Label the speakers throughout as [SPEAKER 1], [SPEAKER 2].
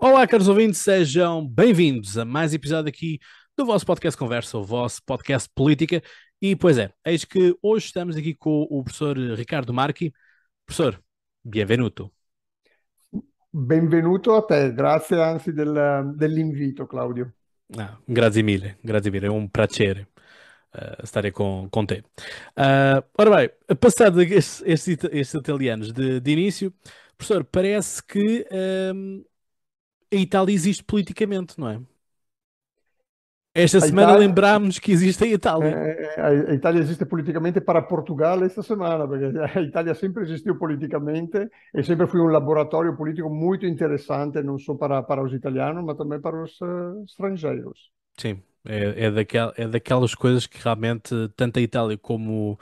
[SPEAKER 1] Olá, caros ouvintes, sejam bem-vindos a mais episódio aqui do vosso podcast Conversa, o vosso podcast Política. E, pois é, eis que hoje estamos aqui com o professor Ricardo Marchi. Professor, benvenuto.
[SPEAKER 2] Benvenuto a te, grazie anzi del, dell'invito, Claudio.
[SPEAKER 1] Ah, grazie mille, grazie mille, é um piacere uh, estar com, com te. Uh, ora bem, passado estes, estes, estes italianos de, de, início, professor, parece que um, a Itália existe politicamente, não é? Esta a semana Itália... lembrámos que existe a Itália.
[SPEAKER 2] É, a Itália existe politicamente para Portugal esta semana, porque a Itália sempre existiu politicamente e sempre foi um laboratório político muito interessante, não só para, para os italianos, mas também para os uh, estrangeiros.
[SPEAKER 1] Sim, é, é, daquel, é daquelas coisas que realmente tanto a Itália como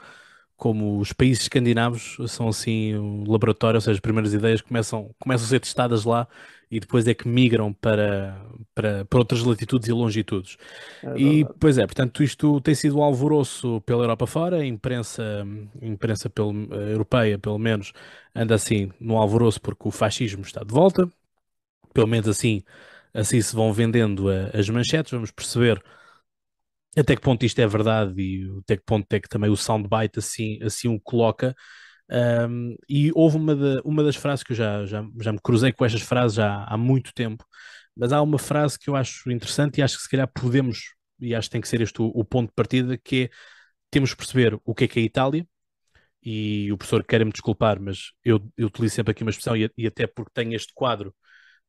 [SPEAKER 1] como os países escandinavos são assim um laboratório, ou seja, as primeiras ideias começam, começam a ser testadas lá e depois é que migram para, para, para outras latitudes e longitudes. É e, pois é, portanto, isto tem sido um alvoroço pela Europa fora, a imprensa, a imprensa pelo, a europeia, pelo menos, anda assim no alvoroço porque o fascismo está de volta, pelo menos assim, assim se vão vendendo a, as manchetes, vamos perceber até que ponto isto é verdade e até que ponto é que também o soundbite assim, assim o coloca. Um, e houve uma, de, uma das frases que eu já, já, já me cruzei com estas frases já há muito tempo, mas há uma frase que eu acho interessante e acho que se calhar podemos, e acho que tem que ser este o, o ponto de partida, que é temos que perceber o que é que é a Itália, e o professor quer me desculpar, mas eu, eu utilizo sempre aqui uma expressão, e, e até porque tenho este quadro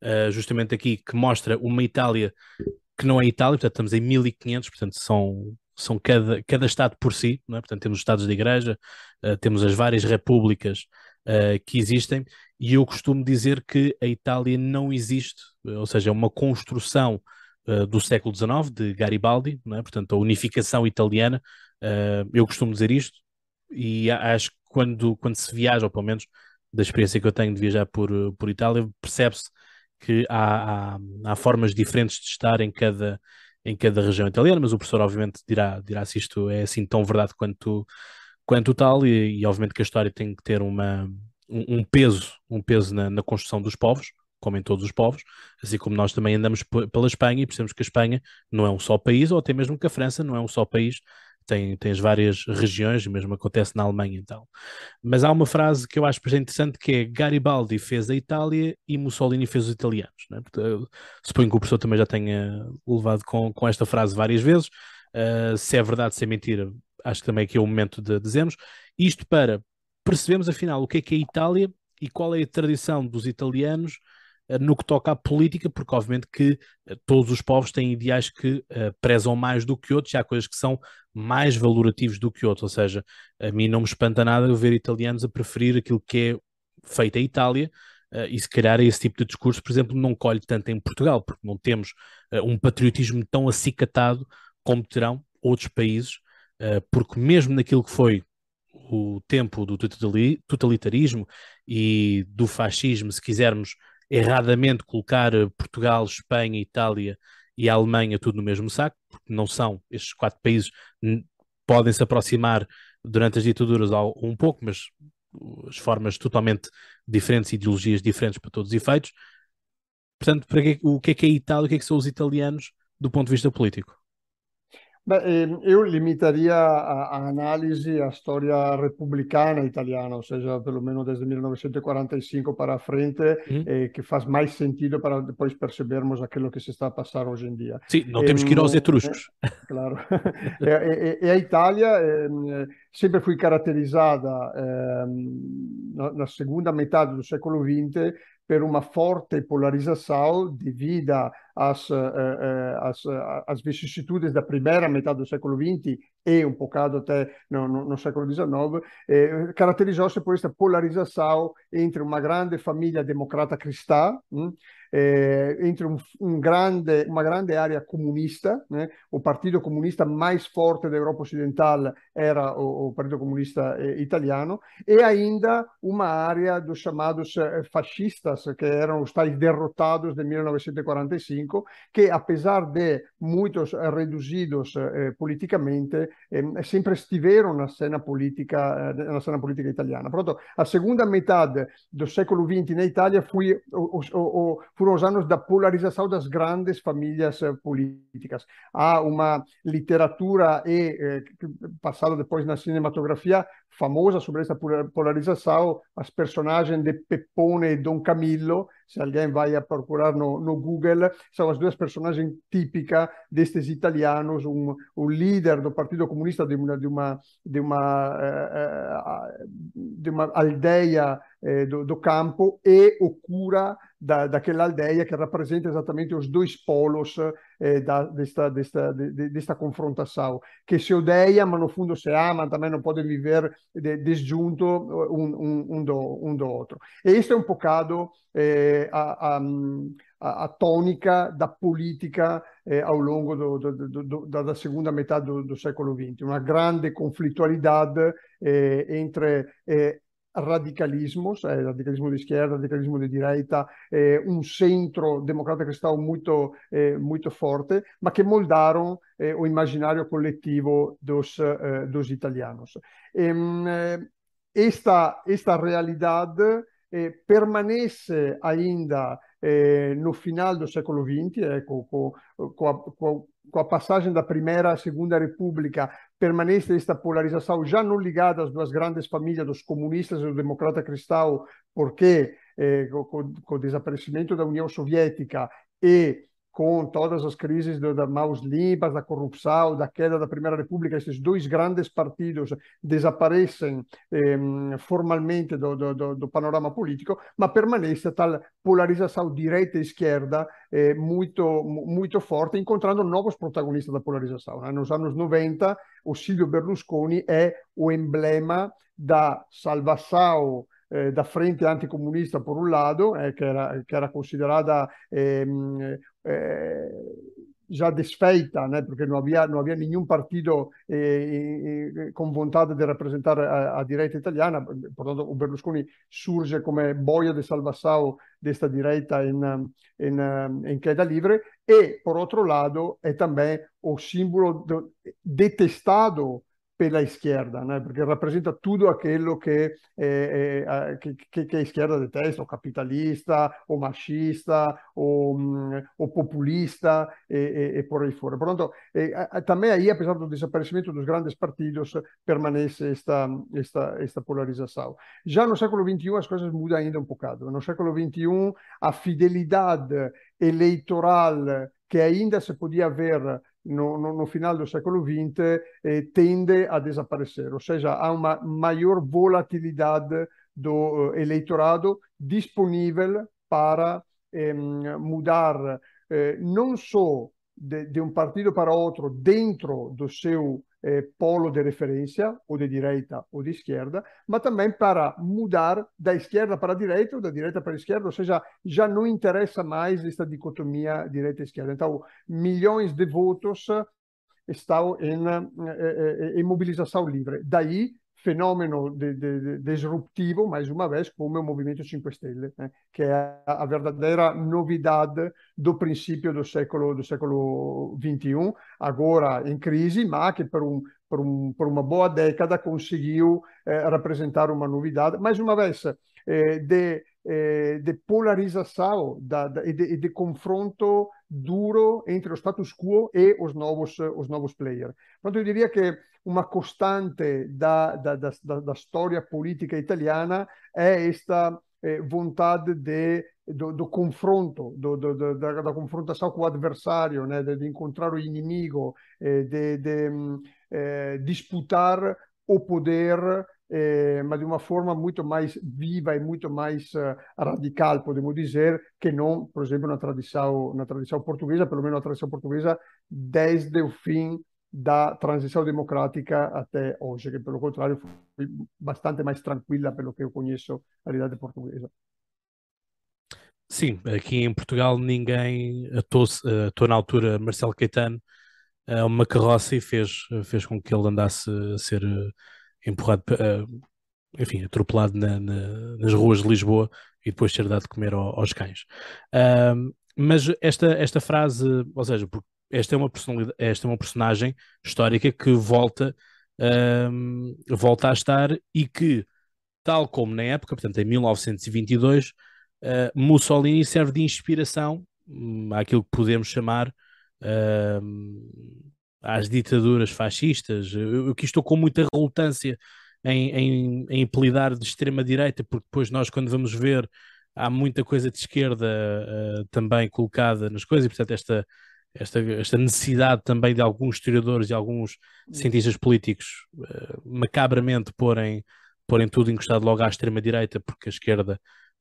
[SPEAKER 1] uh, justamente aqui que mostra uma Itália que não é Itália, portanto estamos em 1500, portanto são, são cada, cada Estado por si, é? portanto temos os Estados de Igreja, uh, temos as várias repúblicas uh, que existem, e eu costumo dizer que a Itália não existe, ou seja, é uma construção uh, do século XIX, de Garibaldi, é? portanto a unificação italiana, eu costumo dizer isto, e acho que quando, quando se viaja, ou pelo menos da experiência que eu tenho de viajar por, por Itália, percebe-se que há, há, há, formas diferentes de estar em cada, em cada região italiana, mas o professor obviamente dirá, dirá se isto é assim tão verdade quanto, quanto tal, e, e obviamente que a história tem que ter uma, um, um peso, um peso na, na, construção dos povos, como em todos os povos, assim como nós também andamos pela Espanha e percebemos que a Espanha não é um só país, ou até mesmo que a França não é um só país, tem, as várias regiões, e mesmo acontece na Alemanha então. Mas há uma frase que eu acho bastante interessante que é Garibaldi fez a Itália e Mussolini fez os italianos. Né? suponho que o professor também já tenha levado com, com esta frase várias vezes. Uh, se é verdade, se é mentira, acho que também aqui é o momento de dizermos. Isto para percebermos afinal o que é que é a Itália e qual é a tradição dos italianos no que toca à política, porque obviamente que eh, todos os povos têm ideais que uh, prezam mais do que outros, e há coisas que são mais valorativos do que outros, ou seja, a mim não me espanta nada ver italianos a preferir aquilo que é feito em Itália, uh, e se calhar esse tipo de discurso, por exemplo, não colhe tanto em Portugal, porque não temos uh, um patriotismo tão acicatado como terão outros países, porque mesmo naquilo que foi o tempo do totalitarismo e do fascismo, se quisermos erradamente colocar eh, Portugal, Espanha, Itália e Alemanha tudo no mesmo saco, porque não são, estes quatro países podem se aproximar durante as ditaduras um pouco, mas as formas totalmente diferentes, ideologias diferentes para todos os efeitos. Portanto, para que, o que é que é a Itália, o que é que são os italianos do ponto de vista político?
[SPEAKER 2] Beh, ehm, limitaria a, a, analisi a storia repubblicana italiana, ou seja, perlomeno desde 1945 para frente, mm. eh, que faz mais sentido para depois percebermos aquilo que se está a passar hoje em dia.
[SPEAKER 1] Sim, não temos que ir aos etruscos.
[SPEAKER 2] Eh, claro. e, e, e, a Itália eh, sempre foi caracterizzata ehm, na, na segunda metade do século XX per una forte polarizzazione devida às, às, às vicissitudes da primeira metade do século XX e um bocado até no, no, no século XIX, eh, caracterizou-se por esta polarização entre uma grande família democrata cristã, hm, eh, entre um, um grande, uma grande área comunista, né? o Partito Comunista mais forte da Europa Ocidental era o, o Partito Comunista eh, italiano, e ainda uma área dos chamados eh, fascistas, que eram os tais derrotados de 1945, político, que apesar de muitos reduzidos eh, politicamente, eh, sempre estiveram na cena política, eh, na cena política italiana. Pronto, a segunda metade do século XX na Itália foi, foram os anos da polarização das grandes famílias políticas. Há uma literatura e eh, passada depois na cinematografia famosa sobre essa polarização, as personagens de Peppone e Dom Camillo, se alguém vai a procurar no, no Google, são as duas personagens típicas destes italianos, um, o líder do Partido Comunista de uma, de uma, de uma, uh, de uma aldeia do, do, campo e o cura da, daquela aldeia que representa exatamente os dois polos uh, da, desta, desta, de, desta confrontação, que se odeia, mas no fundo se ama, também não podem viver disjunto um, um, um, do, um do outro. E isto é um bocado eh, a, a, a, tônica da política eh, ao longo do, do, do, da segunda metade do, século XX, uma grande conflitualidade eh, entre eh, radicalismos, eh, radicalismo de esquerda, radicalismo de direita, eh, um centro democrata cristão muito, eh, muito forte, mas que moldaram eh, o imaginário coletivo dos, eh, dos italianos. E, ehm, esta, esta realidade eh, permanece ainda eh, no final do século XX, com, com, a, passagem da Primeira à Segunda República, permanece esta polarização já não ligada às duas grandes famílias dos comunistas e do democrata cristão, porque eh, com, com o desaparecimento da União Soviética e com todas as crises das mãos limpas, da corrupção, da queda da Primeira República, esses dois grandes partidos desaparecem eh, formalmente do, do, do, panorama político, mas permanece tal polarização direita e esquerda eh, muito, muito forte, encontrando novos protagonistas da polarização. Né? Nos anos 90, o Silvio Berlusconi é o emblema da salvação eh, da frente anticomunista por un lato, eh, che, era, che, era, considerata ehm, eh, già desfeita, né, perché non havia, non havia nenhum partido eh, eh, con vontade di rappresentare a, direita italiana, portanto Berlusconi surge come boia di salvação desta direita in, in, in queda livre e, por outro lado, è também o símbolo do, detestado pela esquerda, né? porque representa tudo aquilo que, que, a esquerda detesta, o capitalista, o machista, o, o populista e, e, por aí fora. Portanto, é, também aí, apesar do desaparecimento dos grandes partidos, permanece esta, esta, esta polarização. Já no século XXI as coisas mudam ainda um bocado. No século XXI a fidelidade eleitoral que ainda se podia ver no, no, no, final do século XX eh, tende a desaparecer, ou seja, há uma maior volatilidade do eh, eleitorado disponível para eh, mudar eh, não só de, de, um partido para outro dentro do seu eh, polo de referência, ou de direita ou de esquerda, mas também para mudar da esquerda para a direita ou da direita para a esquerda, ou seja, já não interessa mais esta dicotomia direita-esquerda. Então, milhões de votos estão em, eh, eh, em mobilização livre. Daí fenomeno de, de, de, disruptivo, mais uma vez, como o Movimento 5 Stelle, né? que é a, verdadeira novidade do princípio do século, do século XXI, agora em crise, mas que por, um, por, um, por uma boa década conseguiu eh, representar uma novidade, mais uma vez, eh, de, eh, de polarização da, da, e, de, de confronto duro entre o status quo e os novos, os novos eu diria que uma constante da, da, da, da história política italiana é esta eh, vontade de, do, do confronto, do, do, da, da, confrontação com o adversário, né? de, de encontrar o inimigo, eh, de, de eh, disputar o poder eh, mas de uma forma muito mais viva e muito mais uh, radical, podemos dizer, que não, por exemplo, na tradição, na tradição portuguesa, pelo menos na tradição portuguesa, desde o fim da transição democrática até hoje, que pelo contrário foi bastante mais tranquila pelo que eu conheço a realidade portuguesa.
[SPEAKER 1] Sim, aqui em Portugal ninguém atou, atou na altura Marcelo Caetano a uma carroça e fez, fez com que ele andasse a ser empurrado, enfim, atropelado na, na, nas ruas de Lisboa e depois ser dado de comer aos cães. mas esta, esta frase, ou seja, esta é uma personalidade, esta é uma personagem histórica que volta, um, volta a estar e que, tal como na época, portanto em 1922, uh, Mussolini serve de inspiração um, àquilo que podemos chamar uh, às ditaduras fascistas. Eu, eu que estou com muita relutância em, em, em apelidar de extrema-direita, porque depois nós, quando vamos ver, há muita coisa de esquerda uh, também colocada nas coisas, e portanto esta, esta, esta necessidade também de alguns historiadores e alguns hum. cientistas políticos uh, macabramente porem, porem tudo encostado logo à extrema-direita, porque a esquerda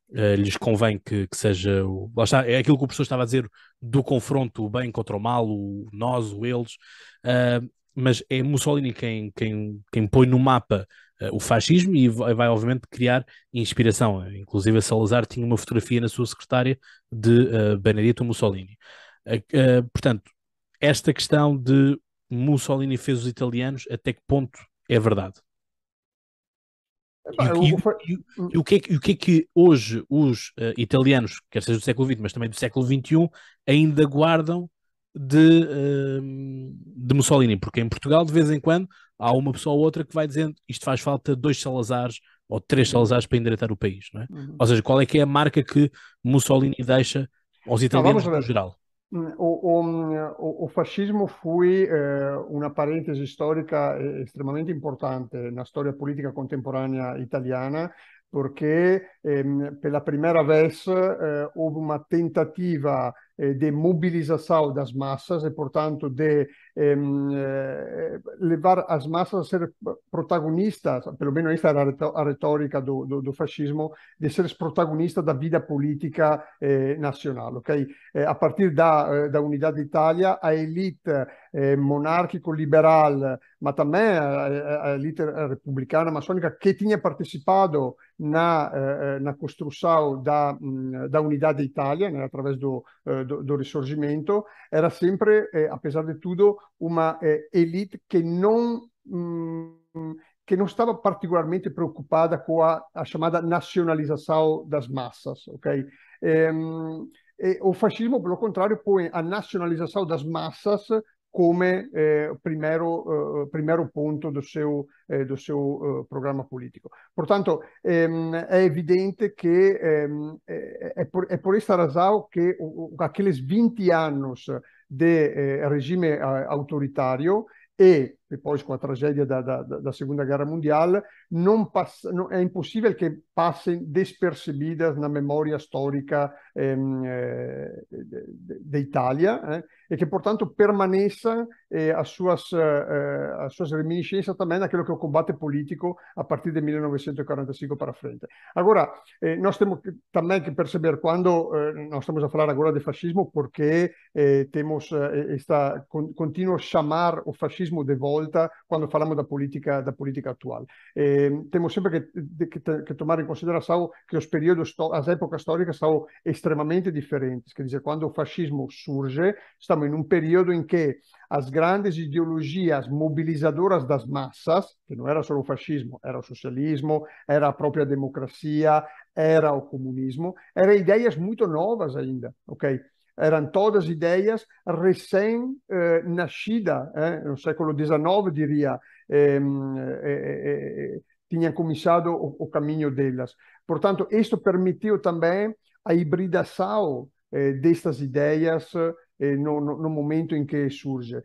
[SPEAKER 1] uh, lhes convém que, que seja. O, lá está, é aquilo que o professor estava a dizer do confronto, o bem contra o mal, o nós, o eles, uh, mas é Mussolini quem, quem, quem põe no mapa uh, o fascismo e vai, vai, obviamente, criar inspiração. Inclusive, a Salazar tinha uma fotografia na sua secretária de Benedito Mussolini. portanto, esta questão de Mussolini fez os italianos, até que ponto é verdade? E, o que é que, o que, que hoje os uh, italianos, quer seja do século XX, mas também do século XXI, ainda guardam de, uh, de Mussolini? Porque em Portugal, de vez em quando, há uma pessoa ou outra que vai dizendo isto faz falta dois Salazares ou três Salazares para endireitar o país, não é? Uhum. Ou seja, qual é que é a marca que Mussolini deixa aos italianos no geral?
[SPEAKER 2] O, o, o, fascismo foi eh, una parentesi storica estremamente importante na storia politica contemporanea italiana perché ehm, per la prima vez eh, houve uma tentativa eh, de mobilização das massas e, portanto, de eh, levar as massas a ser protagonistas, pelo menos esta era a retórica do, do, do fascismo, de ser protagonistas da vida política eh, nacional. Okay? Eh, a partir da, eh, da Unidade d'Italia, a elite eh, monárquico-liberal, mas também a, a elite republicana maçônica que tinha participado na, na construção da, da Unidade d'Italia, né, através do do, do Risorgimento, era sempre, eh, apesar de tudo, uma eh, elite que não, hum, que não estava particularmente preocupada com a, a chamada nacionalização das massas, ok? Ehm, o fascismo, pelo contrário, põe a nacionalização das massas come eh, primeiro, eh, primeiro ponto do seu, eh, do seu programa político. Portanto, ehm, é evidente que ehm, é, é, por, é por esta razão que o, aqueles 20 anos de regime autoritário e depois com a tragédia da, da, da Guerra Mundial, não passa, não, é impossível que passem despercebidas na memória histórica ehm, eh, da Itália eh, e que, portanto, permaneçam eh, as, suas, eh, reminiscências também naquilo que é o combate político a partir de 1945 para frente. Eh, nós temos que, também que perceber quando eh, nós estamos a falar agora de fascismo, porque temos esta contínuo chamar o fascismo de volta volta quando falamos da política da política atual. Eh, temos sempre que, que, que, tomar em consideração que os períodos, as épocas históricas são extremamente diferentes. Quer dizer, quando o fascismo surge, estamos em um período em que as grandes ideologias mobilizadoras das massas, que não era só o fascismo, era o socialismo, era a própria democracia, era o comunismo, eram ideias muito novas ainda, ok? Eram todas ideias recém-nascidas, eh, no século XIX, diria, eh, eh, tinham começado o, o, caminho delas. Portanto, isto permitiu também a hibridação destas ideias no, no, no, momento em que surge.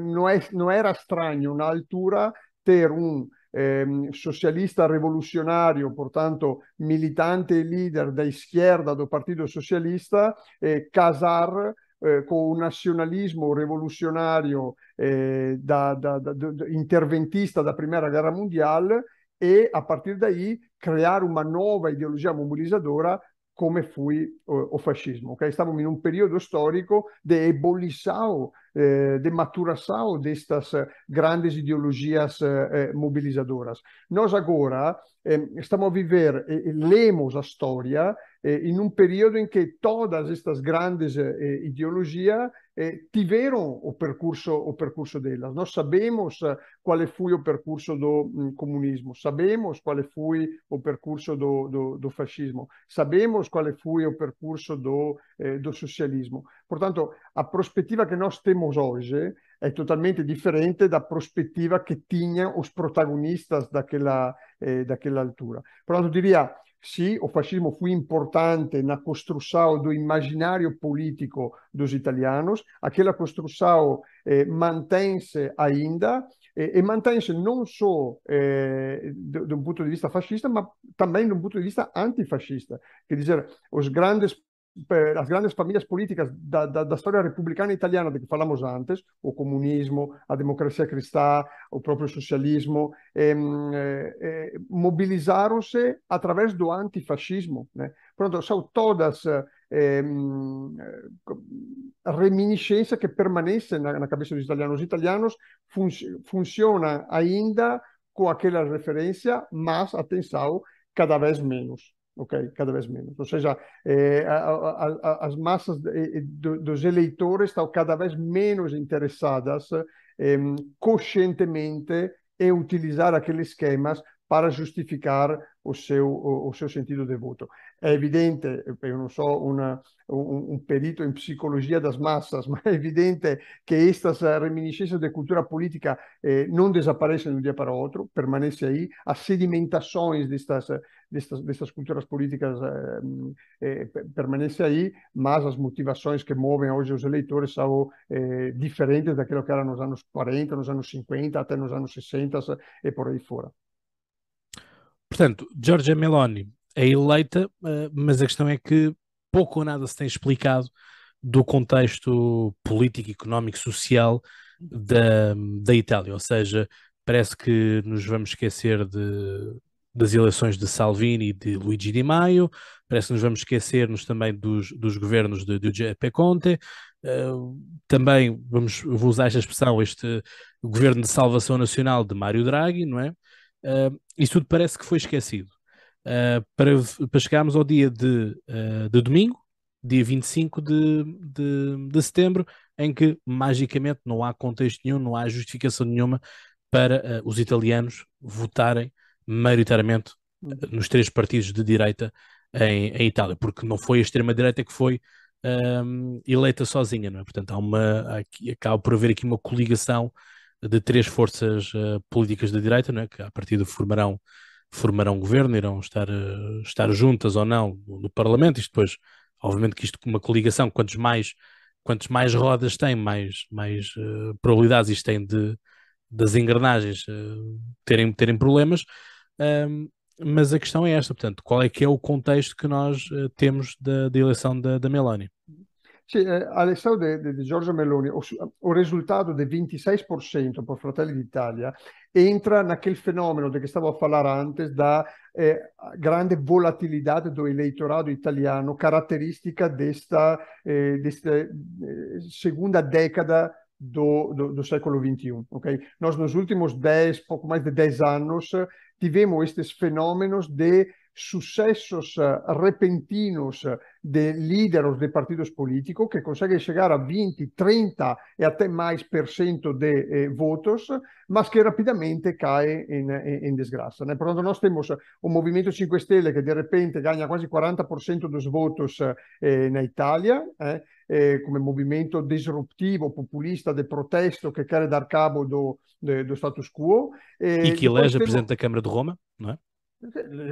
[SPEAKER 2] não, é, não era estranho, na altura, ter um eh, socialista revolucionário, portanto militante e leader da esquerda do Partido Socialista, eh, casar eh, com o nacionalismo revolucionário eh, da, da, da, interventista da Primeira Guerra Mundial e, a partir daí, criar uma nova ideologia mobilizadora come foi o, fascismo. Okay? Estávamos em um período histórico de ebulição, eh, de maturação destas eh, grandes ideologias eh, mobilizadoras. Nós agora estamos a viver, lemos a história eh, em um período em que todas estas grandes eh, ideologias eh, tiveram o percurso, o percurso delas. Nós sabemos eh, qual foi o percurso do um, comunismo, sabemos qual foi o percurso do, do, do, fascismo, sabemos qual foi o percurso do, eh, do socialismo. Portanto, a prospettiva que nós temos hoje é totalmente diferente da prospettiva que tinham os protagonistas daquela, eh, daquela altura. Portanto, diria, Sim, o fascismo foi importante na construção do imaginário político dos italianos. Aquela construção eh, mantém-se ainda eh, e mantém-se não só eh, de, de, um ponto de vista fascista, mas também de um ponto de vista antifascista. Quer dizer, os grandes as grandes famílias políticas da, da, da, história republicana italiana de que falamos antes, o comunismo, a democracia cristã, o próprio socialismo, eh, eh, mobilizaram-se através do antifascismo. Né? Pronto, são todas eh, reminiscências que permanecem na, na, cabeça dos italianos. Os italianos fun funcionam ainda com aquela referência, mas, atenção, cada vez menos ok? Cada vez menos. Ou seja, eh, a, a, a, as massas de, de, dos eleitores estão cada vez menos interessadas eh, conscientemente em utilizar aqueles esquemas para justificar o seu, o, o seu sentido de voto. É evidente, eu não sou uma, um, um, perito em psicologia das massas, mas é evidente que estas reminiscências de cultura política eh, não desaparecem de um dia para o outro, permanece aí. As sedimentações destas, destas, destas culturas políticas eh, eh, permanecem aí, mas as motivações que movem hoje os eleitores são eh, diferentes daquilo que era nos anos 40, nos anos 50, até nos anos 60 e por aí fora.
[SPEAKER 1] Portanto, Giorgia Meloni é eleita, eh, mas a questão é que pouco ou nada se tem explicado do contexto político, económico, social da, da Itália. Ou seja, parece que nos vamos esquecer de, das eleições de Salvini e de Luigi Di Maio, parece que nos vamos esquecer-nos também dos, dos governos de, de Giuseppe Conte, uh, também vamos, vou usar esta expressão, este governo de salvação nacional de Mário Draghi, não é? Uh, isso tudo parece que foi esquecido. Uh, para, para chegarmos ao dia de, uh, de domingo, dia 25 de, de, de setembro, em que magicamente não há contexto nenhum, não há justificação nenhuma para uh, os italianos votarem maioritariamente nos três partidos de direita em, em Itália, porque não foi a extrema-direita que foi um, eleita sozinha, não é? Portanto, há uma, aqui, acaba por haver aqui uma coligação de três forças uh, políticas da direita, não é? que a partir de formarão, formarão governo, irão estar, uh, estar juntas ou não no, Parlamento. Isto depois, obviamente, que isto uma coligação, quantos mais, quantos mais rodas tem, mais, mais uh, probabilidades isto tem de, das engrenagens terem, terem problemas. Um, mas a questão é esta, portanto, qual é que é o contexto que nós temos da, da eleição da, da Meloni?
[SPEAKER 2] Sì, eh, all'estate di, Giorgio Meloni, o, o risultato del 26% per Fratelli d'Italia entra naquele fenomeno de que estava a falar antes da eh, grande volatilidade do eleitorado italiano, caratteristica desta, eh, eh, segunda década do, século XXI. Okay? Nós, nos últimos 10, pouco mais de 10 anos, tivemos estes fenômenos de sucessos uh, repentinos de líderes de partidos políticos que conseguem chegar a 20, 30 e até mais por cento de eh, votos, mas que rapidamente cai em, desgraça. Né? Portanto, nós temos o Movimento 5 Stelle que de repente ganha quase 40% dos votos eh, na Itália, eh, eh, come movimento disruptivo, populista de protesto que quer dar cabo do, de, do status quo.
[SPEAKER 1] e que elege temos... Presidente da Câmara de Roma, não é?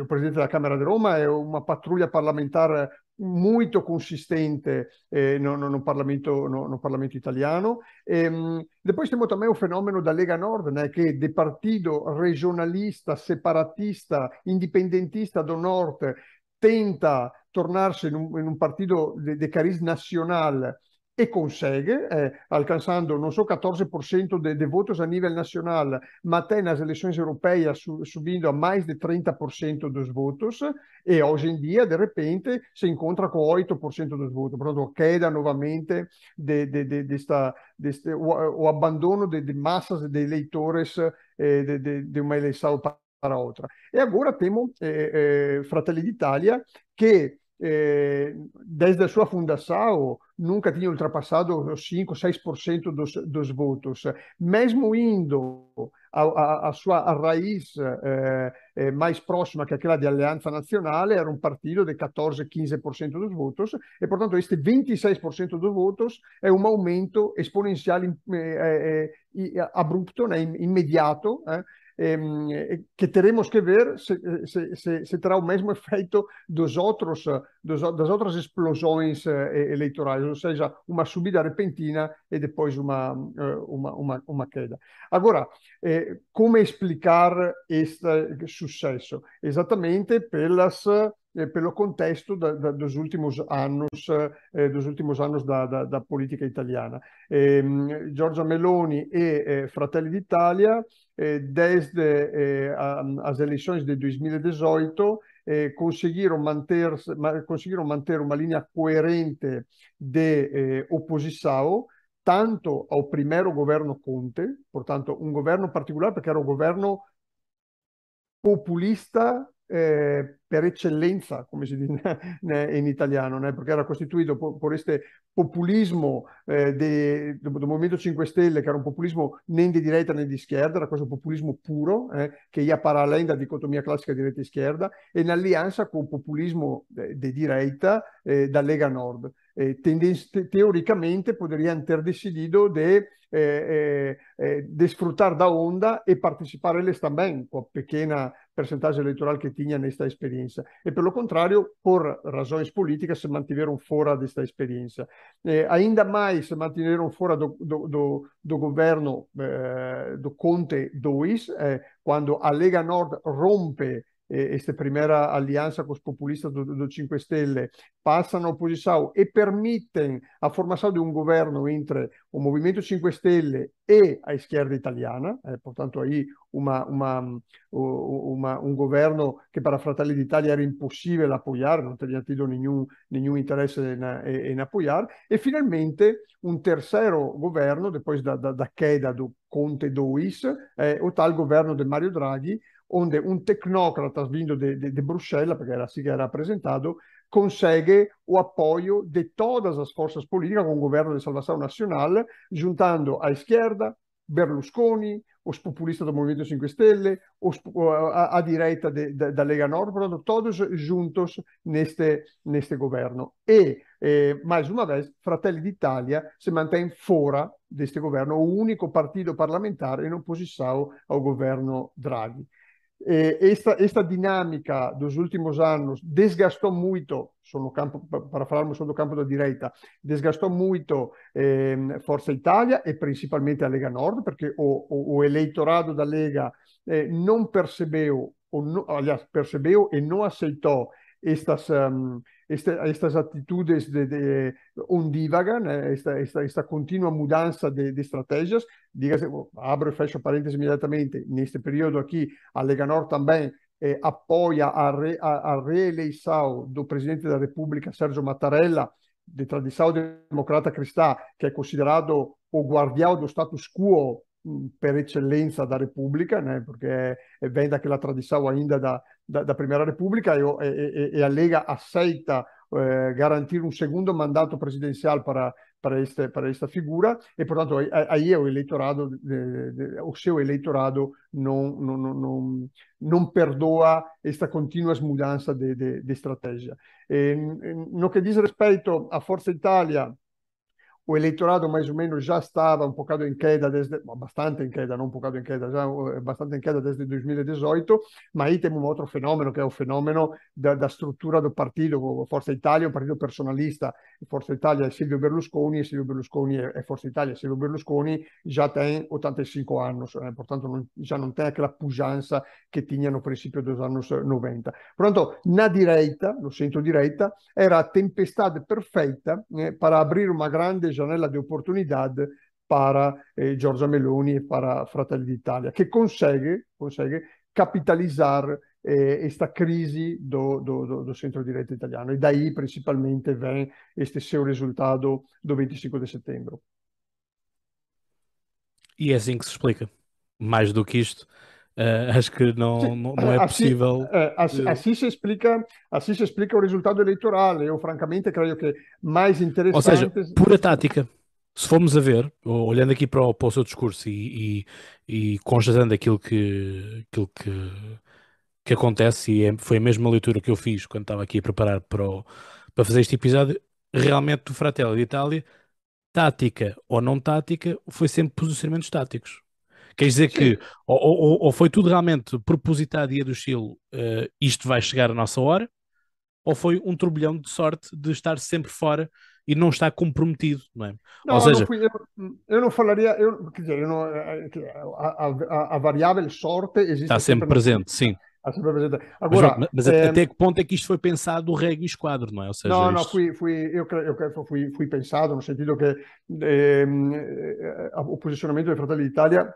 [SPEAKER 2] O presidente da Câmara de Roma é uma patrulha parlamentar muito consistente eh, no, no, no, Parlamento, no, no, Parlamento, italiano. E, ehm, depois temos também o fenômeno da Lega Nord, né, que de partido regionalista, separatista, indipendentista do Nord tenta tornar-se in, in un, partito de, de cariz nacional e consegue, eh, alcançando não só 14% de, de, votos a nível nacional, mas até nas eleições europeias su, subindo a mais de 30% dos votos, e hoje em dia, de repente, se encontra com 8% dos votos. Portanto, queda novamente de, de, de, o, o abandono de, massas de eleitores eh, de uma eleição para outra. E agora temos eh, eh, Fratelli d'Italia, que eh, desde a sua fundação, nunca tinha ultrapassado os 5, 6% dos, dos votos. Mesmo indo a, a, a sua raiz eh, eh, mais próxima que aquela de Aliança Nacional, era um partido de 14, 15% dos votos, e, portanto, este 26% dos votos é um aumento exponencial eh, abrupto, né, imediato, eh, que teremos que ver se, se, se, se, terá o mesmo efeito dos outros, dos, das outras explosões eh, eleitorais, ou seja, uma subida repentina e depois uma, uma, uma, uma queda. Agora, eh, como explicar este sucesso? Exatamente pelas eh, pelo contesto da, da, dos últimos anos, eh, dos últimos anos da, da politica italiana. Eh, Giorgia Meloni e eh, Fratelli d'Italia, eh, desde eh, as eleições de 2018, conseguiram manter, conseguiram manter uma linha coerente de oposição, tanto ao primeiro governo Conte, portanto um governo particolare perché era un governo populista eh, per eccellenza, come si dice in italiano, né? perché era costituito por, por populismo eh, de, do, do, Movimento 5 Stelle, che era un populismo né di direita né di schierda, era questo populismo puro, eh, che ia para além da dicotomia classica direita e schierda, e in alleanza con populismo eh, di direita eh, da Lega Nord. Eh, teoricamente podrían ter decidido de eh, eh, desfrutar da onda e participar eles também, com a pequena percentagem eleitoral que tinha nesta experiência. E, pelo contrário, por razões políticas, se mantiveram fora desta experiência. Ainda mais se mantiveram fora do, do, do, do governo eh, do Conte 2, eh, quando a Lega Nord rompe esta primeira aliança com os populistas do, do 5 Stelle passam na oposição e permitem a formação de um governo entre o Movimento 5 Stelle e a esquerda italiana, eh, portanto aí uma, uma, uma, um governo que para Fratelli d'Italia era impossível apoiar, não teria tido nenhum, nenhum interesse em, em apoiar, e finalmente um terceiro governo, depois da, da, da queda do Conte 2, eh, o tal governo de Mario Draghi, onde um tecnócrata vindo de, de, de Bruxelas, porque era assim que era apresentado, consegue o apoio de todas as forças políticas com o governo de salvação nacional, juntando a esquerda, Berlusconi, os populistas do Movimento 5 Stelle, os, a, a, direita da Lega Nord, portanto, todos juntos neste, neste governo. E, eh, mais uma vez, Fratelli d'Italia se mantém fora deste governo, o único partido parlamentar em oposição ao governo Draghi. Esta, esta dinâmica dos últimos anos desgastou muito, no campo, para falarmos só do campo da direita, desgastou muito eh, Forza Itália e principalmente a Lega Nord, porque o, o, o eleitorado da Lega eh, não percebeu, ou aliás, percebeu e não aceitou estas, um, este, estas atitudes de, de né? esta, esta, esta contínua mudança de, de estratégias. Diga-se, abro e fecho parênteses imediatamente, neste período aqui, a Lega Nord também eh, apoia a, re, a, a reeleição do presidente da República, Sérgio Mattarella, de tradição democrata cristã, que é considerado o guardião do status quo per eccellenza da Repubblica, né? perché vem daquela tradição ainda da, da, da Primeira República e, e, e, a Lega aceita eh, garantir um segundo mandato presidencial para, para, este, para esta figura e, portanto, aí o eleitorado, o seu eleitorado não, não, não, não perdoa esta contínua mudança de, de, de estratégia. E, no que diz respeito à Força Itália, o eleitorado mais ou menos já estava um bocado em queda, desde, bastante em queda, não um bocado em queda, já eh, bastante em queda desde 2018, mas aí temos um outro fenômeno, que é o fenômeno da, da estrutura do partido, Forza Italia, um partido personalista, Forza Italia é Silvio Berlusconi, e Silvio Berlusconi é Forza Italia, Silvio Berlusconi já tem 85 anos, eh, portanto não, já não tem aquela pujança que tinha no princípio dos anos 90. Pronto, na direita, no centro-direita, era a tempestade perfeita eh, para abrir uma grande janela de oportunidade para eh, Giorgia Meloni e para Fratelli d'Italia, che consegue, consegue capitalizar eh, esta crisi do, do, do, do centro-direita italiano e daí principalmente vem este seu resultado do 25 de setembro.
[SPEAKER 1] E é assim que se explica. Mais do que isto, Uh, acho que não, não, não, é
[SPEAKER 2] assim,
[SPEAKER 1] possível.
[SPEAKER 2] Assim, assim, se explica, assim se explica o resultado eleitoral. Eu, francamente, creio que mais interessante.
[SPEAKER 1] Ou seja, pura tática. Se formos a ver, olhando aqui para o, para o seu discurso e, e, e constatando aquilo que, aquilo que, que acontece, e é, foi a mesma leitura que eu fiz quando estava aqui a preparar para, o, para fazer este episódio, realmente o Fratelli de Itália, tática ou não tática, foi sempre posicionamentos táticos. Quer dizer Sim. que ou, ou, ou, foi tudo realmente propositado e do estilo uh, isto vai chegar a nossa hora, ou foi um turbilhão de sorte de estar sempre fora e não estar comprometido, não é?
[SPEAKER 2] Não,
[SPEAKER 1] ou seja, não
[SPEAKER 2] fui, eu, eu, não falaria, eu, quer dizer, eu não, eh, a, a, a, variável sorte existe
[SPEAKER 1] está sempre, sempre presente, sim.
[SPEAKER 2] Agora,
[SPEAKER 1] mas, mas é... até que ponto é que isto foi pensado o reggae esquadro, não é?
[SPEAKER 2] Seja, não, não, fui, fui, eu, eu fui, fui pensado no sentido que eh, o posicionamento do Fratelli d'Italia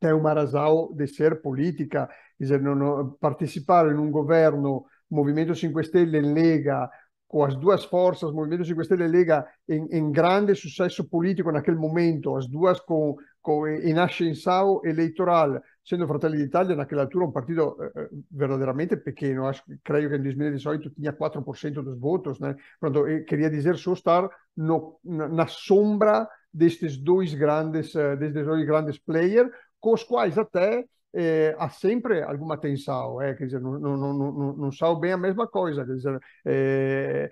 [SPEAKER 2] tem uma razão de ser política, quer dizer, não, não, participar em um governo Movimento 5 Stelle Lega com as duas forças, Movimento 5 Stelle e Lega, em, em, grande sucesso político naquele momento, as duas com, com, em ascensão eleitoral, sendo Fratelli d'Italia naquela altura um partido eh, verdadeiramente pequeno, acho, creio que em 2018 tinha 4% dos votos, né? Pronto, queria dizer só estar no, na, na sombra destes dois grandes, destes dois grandes players, com os quais até eh, há sempre alguma tensão, eh? quer dizer, não, não, não, não são bem a mesma coisa, quer dizer, eh,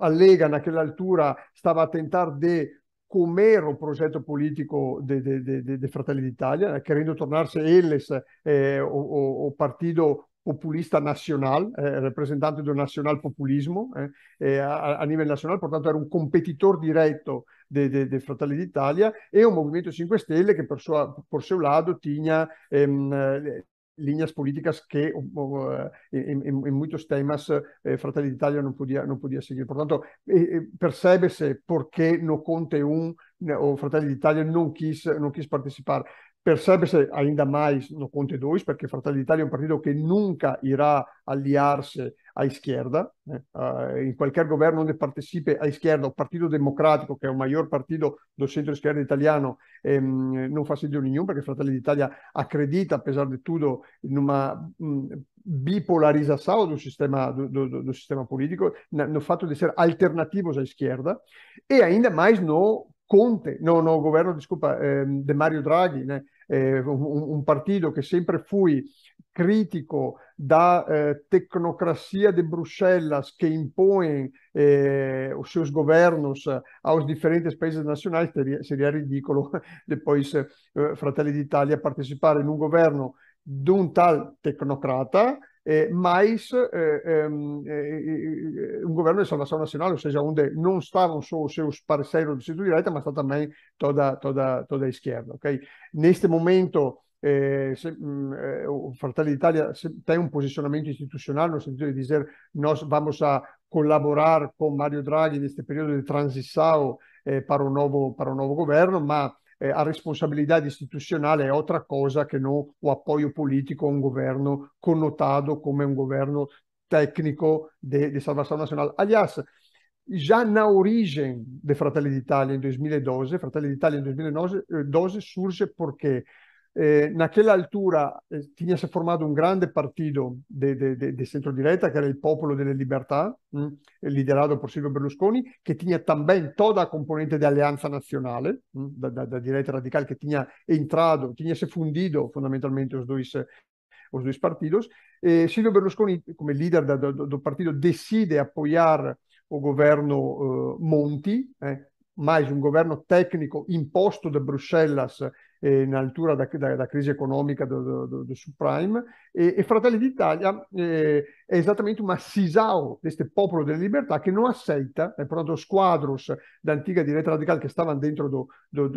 [SPEAKER 2] a Lega naquela altura estava a tentar de comer o projeto político de, de, de, de Fratelli d'Italia, querendo tornar-se eles eh, o, o, partido populista nacional, eh, representante do nacional-populismo eh, a, a, nível nacional, portanto era un competitor diretto de, Fratelli d'Italia e un Movimento 5 Stelle che per, sua, por seu lado tinha ehm, linhas políticas que em, em, muitos temas eh, Fratelli d'Italia não podia não podia seguir. Portanto, eh, percebe-se porque no Conte 1 o Fratelli d'Italia não quis não quis participar. Percebe-se ainda mais no Conte 2, perché Fratelli d'Italia è un partito che nunca irà aliarsi à esquerda. Né? Uh, em qualquer governo onde participe a esquerda, o Partido Democrático, que é o maior partido do centro-esquerda italiano, ehm, não faz sentido nenhum, porque Fratelli d'Italia acredita, apesar de tudo, numa um, bipolarização do sistema, do, do, do sistema político, no fato de ser alternativos à esquerda, e ainda mais no Conte, no, no governo, desculpa, eh, de Mario Draghi, né? Eh, un, un, partito che sempre fui critico da eh, tecnocracia de Bruxelas que impõe eh, os seus governos aos diferentes países nacionais, seria, ridicolo depois eh, Fratelli d'Italia partecipare in un governo de um tal tecnocrata eh, mais eh, ehm, eh, um governo de salvação nacional, ou seja, onde não estavam só os seus parceiros de centro-direita, mas também toda, toda, toda a esquerda. Okay? Neste momento, eh, se, mh, eh, o Fratelli d'Italia tem um posicionamento institucional no sentido de dizer nós vamos a colaborar com Mario Draghi neste período de transição eh, para, o novo, para o novo governo, mas eh, a responsabilidade institucional é outra coisa que não o apoio político a um governo conotado como um governo técnico de, de salvação nacional. Aliás, já na origem de Fratelli d'Italia em 2012, Fratelli d'Italia em 2012 surge porque eh, naquela altura eh, tinha-se formado um grande partido de, de, de, de centro-direita, que era il Popolo delle Libertà, mm, liderato por Silvio Berlusconi, che tinha também toda a componente de Aliança Nazionale, mm, da, da, da, direita radical, que tinha entrado, tinha-se fundido fundamentalmente os dois, os dois partidos. E Silvio Berlusconi, come leader do, do, do partido, decide apoiar o governo uh, Monti, eh, mais um governo técnico imposto de Bruxelas eh, in altura da, da, da, crisi economica do subprime e, e Fratelli d'Italia eh, è esattamente uma cisão deste popolo delle libertà che non aceita, eh, portanto os quadros da antiga direita radical che stavano dentro do,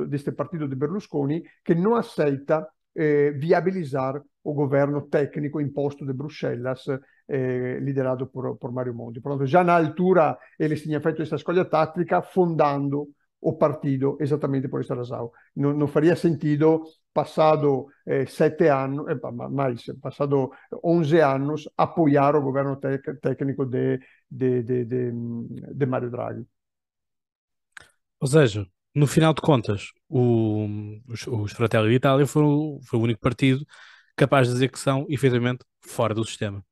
[SPEAKER 2] deste partito di Berlusconi che non aceita eh, viabilizar o governo técnico imposto de Bruxelas, eh, liderado por, Mario Monti. Portanto, já na altura eles tinham feito essa escolha tática, fundando o partido exatamente por esta razão. Não, não faria sentido, passado eh, sete anos, eh, mais, passado 11 anos, apoiar o governo técnico de, de, de, de, de Mário Draghi.
[SPEAKER 1] Ou seja, no final de contas, o, os, os Fratelli d'Italia foram, foi o único partido capaz de dizer que são, efetivamente, fora do sistema.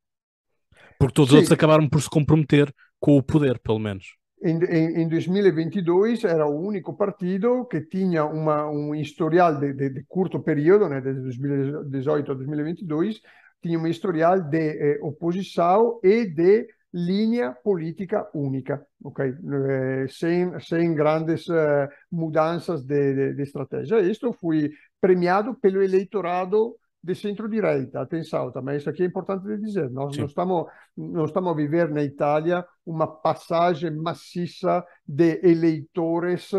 [SPEAKER 1] Porque todos os outros acabaram por se comprometer com o poder, pelo menos.
[SPEAKER 2] Em, em, em 2022 era o único partido que tinha uma, um historial de, de, de curto período, né, desde 2018 a 2022, tinha um historial de eh, oposição e de linha política única, ok? Eh, sem, sem grandes eh, mudanças de, de, de estratégia. Isto foi premiado pelo eleitorado de centro-direita. Atenção, também isso aqui é importante de dizer. Nós não estamos, não estamos a viver na Itália uma passagem maciça de eleitores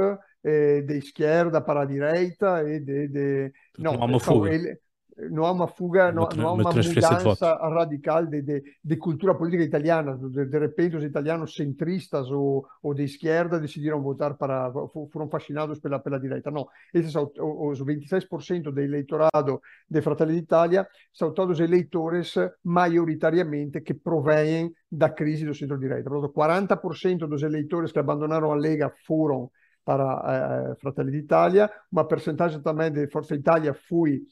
[SPEAKER 2] eh, de esquerda para a direita e de, de...
[SPEAKER 1] Não, uma fuga. Ele,
[SPEAKER 2] não há uma fuga, não, não há uma mudança radical de, de, de, cultura política italiana. De, de repente, os italianos centristas ou, ou de esquerda decidiram votar para, foram fascinados pela, pela direita. Não, esses os 26% do eleitorado de Fratelli d'Italia são todos eleitores maioritariamente que provêm da crise do centro-direita. 40% dos eleitores que abandonaram a Lega foram para eh, Fratelli d'Italia, uma percentagem também de Forza Italia foi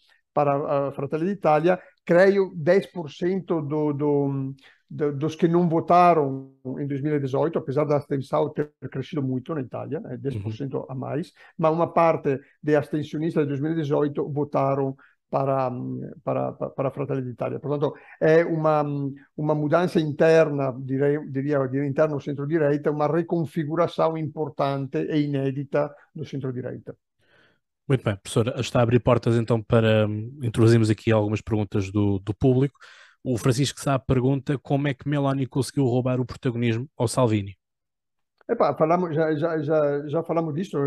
[SPEAKER 2] para a Fratelli d'Italia, creio 10% do, do, do, dos que não votaram em 2018, apesar da abstenção ter crescido muito na Itália, 10% uhum. a mais, mas uma parte de abstencionistas de 2018 votaram para, para, para Fratelli d'Italia. Portanto, é uma, uma mudança interna, direi, diria, interna ao centro-direita, uma reconfiguração importante e inédita do centro-direita.
[SPEAKER 1] Muito bem, professora, está a abrir portas então para hum, introduzirmos aqui algumas perguntas do, do público. O Francisco Sá pergunta como é que Meloni conseguiu roubar o protagonismo ao Salvini.
[SPEAKER 2] Epá, falamos, já, já, já, já falamos disso.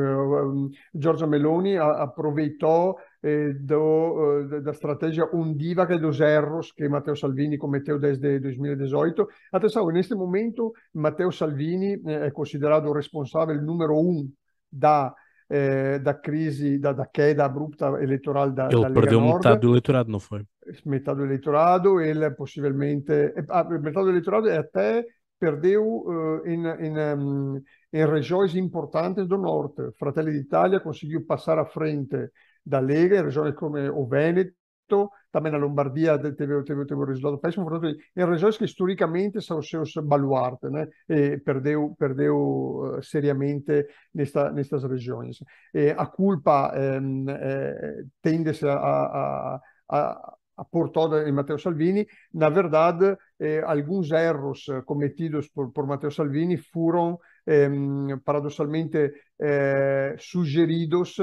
[SPEAKER 2] Giorgia Meloni aproveitou eh, do, eh, da estratégia undívaga dos erros que Matteo Salvini cometeu desde 2018. Atenção, neste momento Matteo Salvini eh, é considerado o responsável número um da eh, da crise, da, da, queda abrupta eleitoral da,
[SPEAKER 1] ele
[SPEAKER 2] da
[SPEAKER 1] perdeu
[SPEAKER 2] Nord.
[SPEAKER 1] metade do eleitorado, não foi?
[SPEAKER 2] Metade do eleitorado, ele possivelmente... Ah, metade do eleitorado e até perdeu uh, em, em, um, em regiões importantes do norte. Fratelli d'Italia conseguiu passar à frente da Lega em regiões come o Veneto, também na Lombardia teve, teve, teve um resultado péssimo, portanto, em regiões que historicamente são seus baluartes, né? E perdeu, perdeu uh, seriamente nesta, nestas regiões. E a culpa ehm, eh, tende a, a, a a por toda em Matteo Salvini. Na verdade, eh, alguns erros cometidos por, por Matteo Salvini foram eh, paradossalmente eh, sugeridos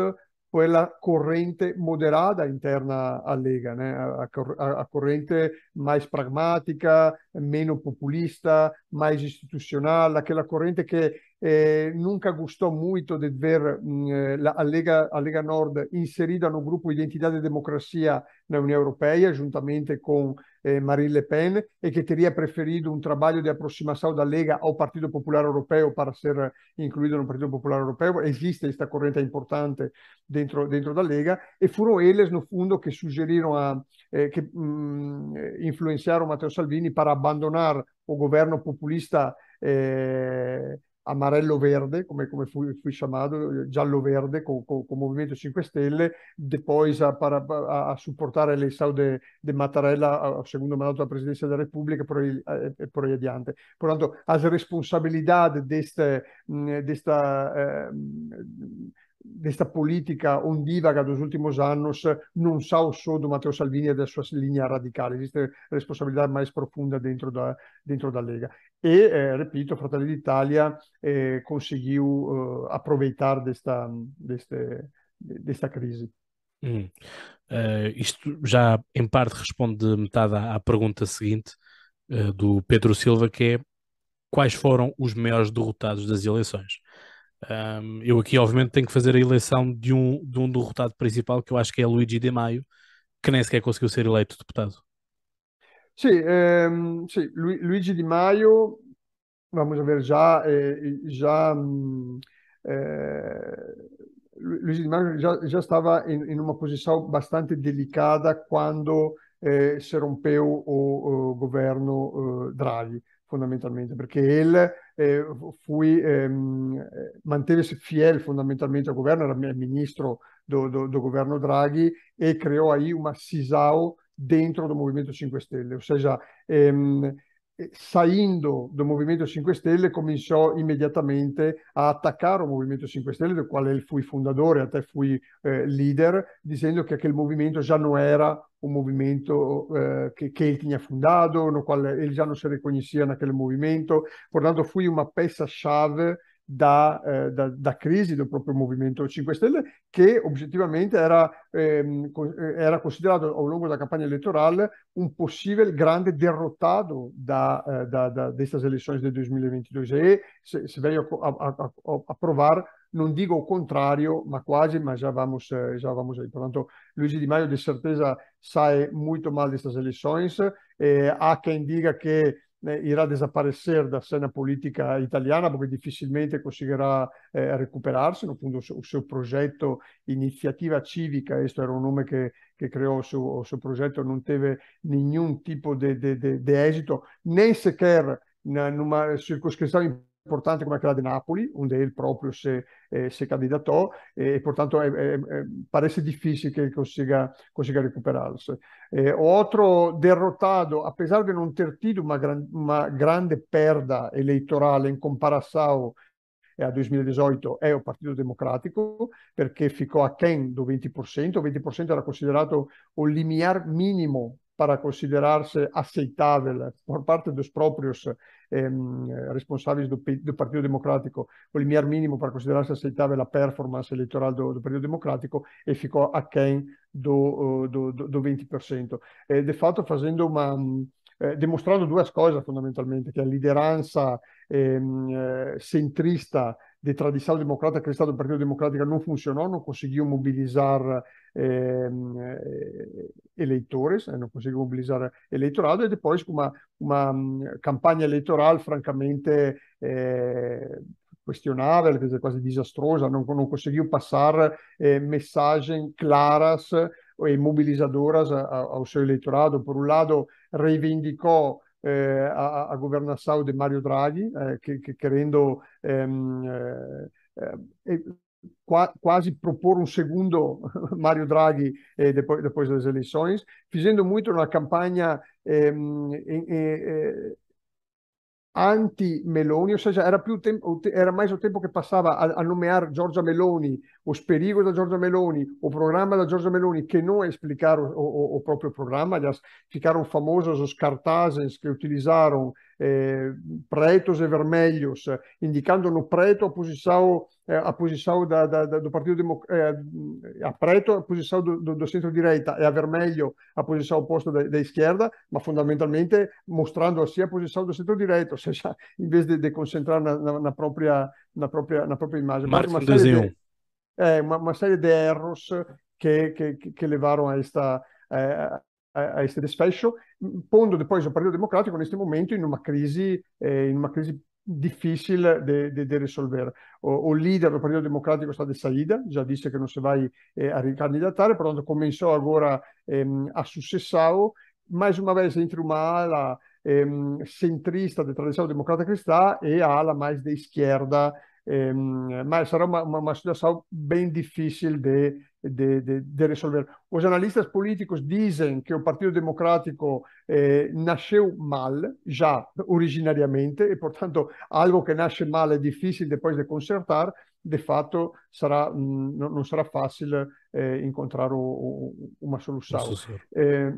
[SPEAKER 2] quella corrente moderada interna à Lega, né? a, a, a, corrente mais pragmática, menos populista, mais institucional, aquela corrente que eh, nunca gostou muito de ver mh, mm, a, Lega, a Lega Nord inserida no grupo Identidade e Democracia na União Europeia, juntamente com eh, Marine Le Pen, e que teria preferido um trabalho de aproximação da Lega ao Partido Popular Europeu para ser incluído no Partido Popular Europeu. Existe esta corrente importante dentro, dentro da Lega, e foram eles, no fundo, que sugeriram a, eh, que mh, influenciaram Matteo Salvini para abandonar o governo populista eh, amarello-verde, come, come fu, fu, chiamato, giallo-verde con, con, con, Movimento 5 Stelle, depois a, para, a, a supportare l'eleção de, de Mattarella ao segundo mandato da presidência da República por aí, e por aí adiante. Portanto, as responsabilidades deste, desta eh, desta política ondivaga dos últimos anos não são só do Matteo Salvini e da sua linha radical, existe responsabilidade mais profunda dentro da, dentro da Lega. E, eh, repito, Fratelli d'Italia eh, conseguiu eh, aproveitar desta, deste, desta crise.
[SPEAKER 1] Hum. Uh, isto já em parte responde metade à, à pergunta seguinte uh, do Pedro Silva, que é quais foram os maiores derrotados das eleições? Um, eu aqui, obviamente, tenho que fazer a eleição de um, de um derrotado principal, que eu acho que é Luigi De Maio, que nem sequer conseguiu ser eleito deputado.
[SPEAKER 2] Sì, ehm, sì, Luigi Di Maio, vamos ver, já, eh, já eh, Luigi Di Maio já, já estava em, em, uma posição bastante delicada quando eh, se rompeu o, o governo Draghi, fondamentalmente, perché ele eh, fui, ehm, manteve-se fiel fondamentalmente ao governo, era ministro do, do, do governo Draghi e criou aí uma CISAO dentro do Movimento 5 Stelle, ou ehm, saindo do Movimento 5 Stelle, começou imediatamente a attaccare o Movimento 5 Stelle, del quale fui fundador, até fui eh, leader, dizendo que aquele movimento já não era um movimento eh, que, que, ele tinha fundado, no qual ele já não se reconhecia naquele movimento. Portanto, fui uma peça-chave da, eh, da, da, crisi del proprio Movimento 5 Stelle, che oggettivamente era, ehm, era considerato ao longo da campagna elettorale un possibile grande derrotado da, eh, da, da, dessas eleições de 2022 e se, se veio a, a, a, a provar non digo o contrario, ma quasi, ma já vamos, já vamos aí. Portanto, Luigi Di Maio de certeza sai muito mal dessas eleições. Eh, há quem diga eh, irá desaparecer da cena política italiana porque dificilmente conseguirá eh, recuperarsi. No fundo, o seu progetto Iniziativa Civica, questo era un nome che, che creò il suo, il suo progetto, non teve nenhum tipo di esito, nem sequer numa circoscrizione importante come quella di Napoli, onde ele próprio se, eh, se candidatou, e portanto é, é, parece difícil que ele consiga, consiga recuperar-se. Eh, outro derrotado, apesar de não ter tido uma, gran, uma grande perda eleitoral em comparação a 2018 è il Partito Democratico perché ficò a aquém do 20%, o 20% era considerato o limiar mínimo para considerarse aceitável por parte dos próprios eh, responsáveis do, do, Partido Democrático, o limiar mínimo para considerarse aceitável a performance eleitoral do, do Partido Democrático e ficou aquém do, do, do 20%. E, de fato, fazendo uma... Eh, dimostrando duas coisas fundamentalmente, que a liderança ehm, centrista de tradição democrata cristã do Partido Democrático não funcionou, não conseguiu mobilizar eh, eleitores, não conseguiu mobilizar eleitorado, e depois com uma, uma campanha eleitoral francamente eh, questionável, quer dizer, quase desastrosa, não, não conseguiu passar eh, mensagens claras e mobilizadoras ao seu eleitorado. Por um lado, reivindicou eh, a, a, governação de Mario Draghi, eh, que, que, querendo ehm, eh, eh qua, quase propor um segundo Mario Draghi eh, depois, depois, das eleições, fazendo muito na campanha ehm, eh, anti-Meloni, ou seja, era, più tempo, era mais o tempo que passava a, a nomear Giorgia Meloni, os perigos da Giorgia Meloni, o programa da Giorgia Meloni, que não a explicar o, o, o próprio programa. Aliás, ficaram famosos os cartazes que utilizaram eh, pretos e vermelhos, indicando no preto a posição eh, a posição da, da, do Partido Democrático, eh, a preto a posição do, do, do centro-direita e a vermelho a posição oposta da, da esquerda, mas fundamentalmente mostrando assim a posição do centro-direita, ou seja, em vez de, de concentrar na, na, na, própria, na, própria, na própria imagem.
[SPEAKER 1] Uma série, de,
[SPEAKER 2] é, uma, uma série de erros que, que, que levaram a esta... A, a, este desfecho, pondo depois o Partido Democrático neste momento in una crisi, eh, in una crisi difficile de resolver. O, o, líder do Partido Democrático está de saída, já disse que não se vai eh, a recandidatar, portanto começou agora eh, a sucessão, mais uma vez entre uma ala eh, centrista de tradição democrata cristã e a ala mais de esquerda eh, mas sarà uma, uma, uma, situação bem difícil de, de, de, de, resolver. Os analistas políticos dizem que o Partido Democrático eh, nasceu mal, já originariamente, e portanto algo que nasce mal é difícil depois de consertar, de fato sarà, mh, não será fácil eh, encontrar o, o, uma solução. Eh,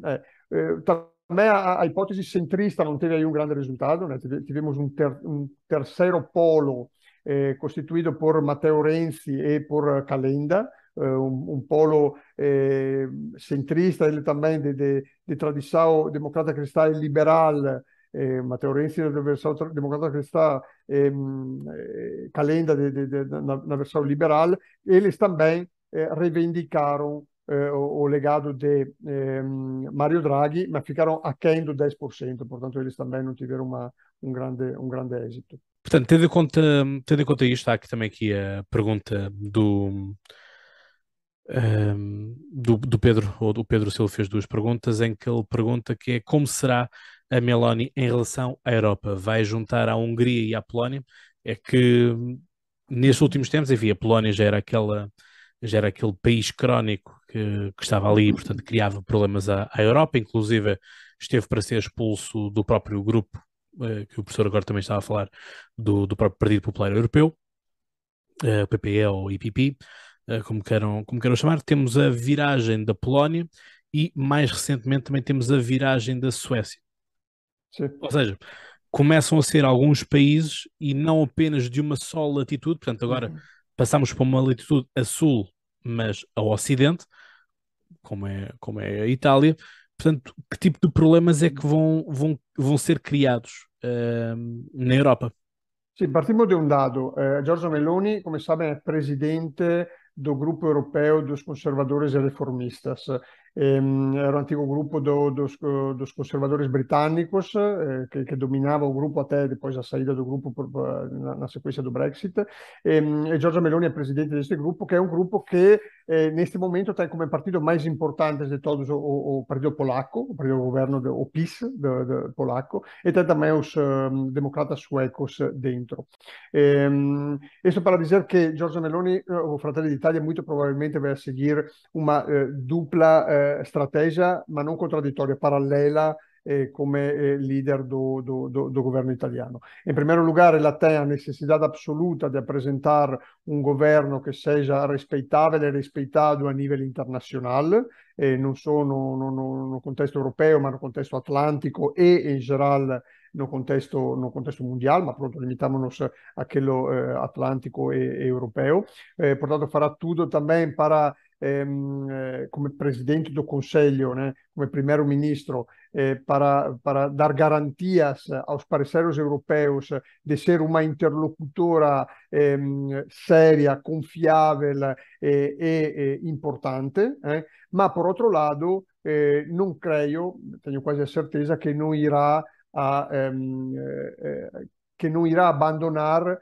[SPEAKER 2] eh, também a, a, hipótese centrista não teve aí um grande resultado, né? tivemos um, ter, um terceiro polo eh, costituito por Matteo Renzi e por Calenda, eh, un, un, polo eh, centrista, ele também de, de, de tradição democrata cristã e liberal, eh, Matteo Renzi da versão democrata cristã, ehm, eh, Calenda de, de, na, na, versão liberal, eles também eh, reivindicaram eh, o, o, legado de Mario Draghi, mas ficaram aquém do 10%, portanto eles também não tiveram uma, um, grande, um grande êxito.
[SPEAKER 1] Portanto, tendo em conta, tendo em conta isto, há aqui também aqui a pergunta do, um, do, do, Pedro, ou do Pedro Silva fez duas perguntas, em que ele pergunta que é como será a Meloni em relação à Europa. Vai juntar a Hungria e a Polónia. É que nestes últimos tempos, enfim, a Polónia já era aquela já era aquele país crónico que, que estava ali portanto, criava problemas à, à, Europa, inclusive esteve para ser expulso do próprio grupo, eh, que o professor agora também estava a falar, do, do próprio Partido Popular Europeu, eh, PPE ou IPP, como, queiram, como queiram chamar. Temos a viragem da Polónia e, mais recentemente, também temos a viragem da Suécia. Sim. Ou seja, começam a ser alguns países e não apenas de uma só latitude, portanto, agora uhum. passamos para uma latitude a sul, mas ao ocidente, como é, como é a Itália. Portanto, que tipo de problemas é que vão, vão, vão ser criados uh, na Europa?
[SPEAKER 2] Sì, partiamo de un dado. Eh, Giorgio Meloni, come sabe, è presidente do Grupo Europeu dos Conservadores e Reformistas. Um, era um antigo grupo do, dos, dos conservadores britânicos eh, que, que, dominava o grupo até depois da saída do grupo na, na, sequência do Brexit. Um, e Giorgia Meloni é presidente deste grupo, que é um grupo que eh, neste momento tem como partido mais importante de todos o, o, Partido Polaco, o Partido do Governo, do, o PIS do, do polaco, e tem também os um, democratas suecos dentro. Um, isso para dizer que Giorgia Meloni, o Fratelli d'Italia, muito provavelmente vai seguir uma uh, dupla uh, eh, strategia, ma non contraddittoria, parallela eh, come leader do, do, do, do, governo italiano. In primo luogo, la tem a necessidade absoluta di presentare un governo che sia rispettabile e rispettato a livello internazionale, eh, non solo nel contesto europeo, ma nel contesto atlantico e in generale nel contesto, no contesto mondiale, ma pronto limitándonos a eh, atlantico e, e europeo. Eh, portanto, farà tutto também para ehm, eh, come presidente do Conselho, né, como primeiro-ministro, eh, para, para dar garantias aos parceiros europeus de ser uma interlocutora eh, séria, confiável e, e importante, eh? ma por outro lado eh, non creio, tenho quasi a certeza, che non irà a, ehm, eh, non irà a abandonar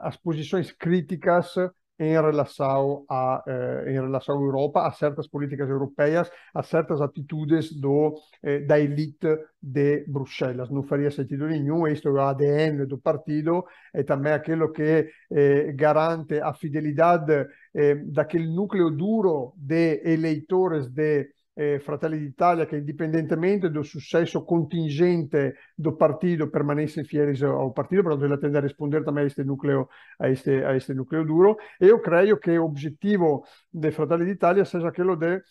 [SPEAKER 2] as posições críticas em relação eh, em relação à Europa, a certas políticas europeias, a certas atitudes do eh, da elite de Bruxelas. Não faria sentido nenhum, isto é o ADN do partido, é também aquilo que eh, garante a fidelidade eh, daquele núcleo duro de eleitores de eh, Fratelli d'Italia che indipendentemente do successo contingente do partido permanecem fiéis ao partido, portanto ele tende a responder também a este núcleo, a este, a este núcleo duro. E eu creio que o objetivo Fratelli d'Italia seja aquele de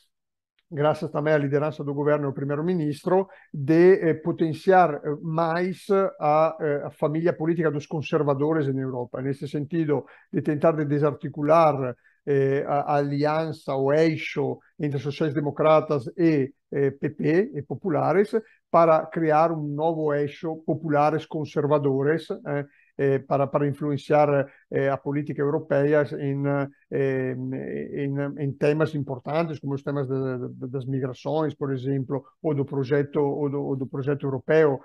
[SPEAKER 2] graças também à liderança do governo do primeiro-ministro, de eh, potenciar eh, mais a, eh, a, família política dos conservadores na Europa. Nesse sentido, de tentar de desarticular eh, a, a aliança, o eixo entre sociais-democratas e eh, PP e populares para criar um novo eixo populares conservadores eh, eh, para, para influenciar a política europeia em, em, em, temas importantes, como os temas de, de, das migrações, por exemplo, ou do projeto, ou do, ou do projeto europeu.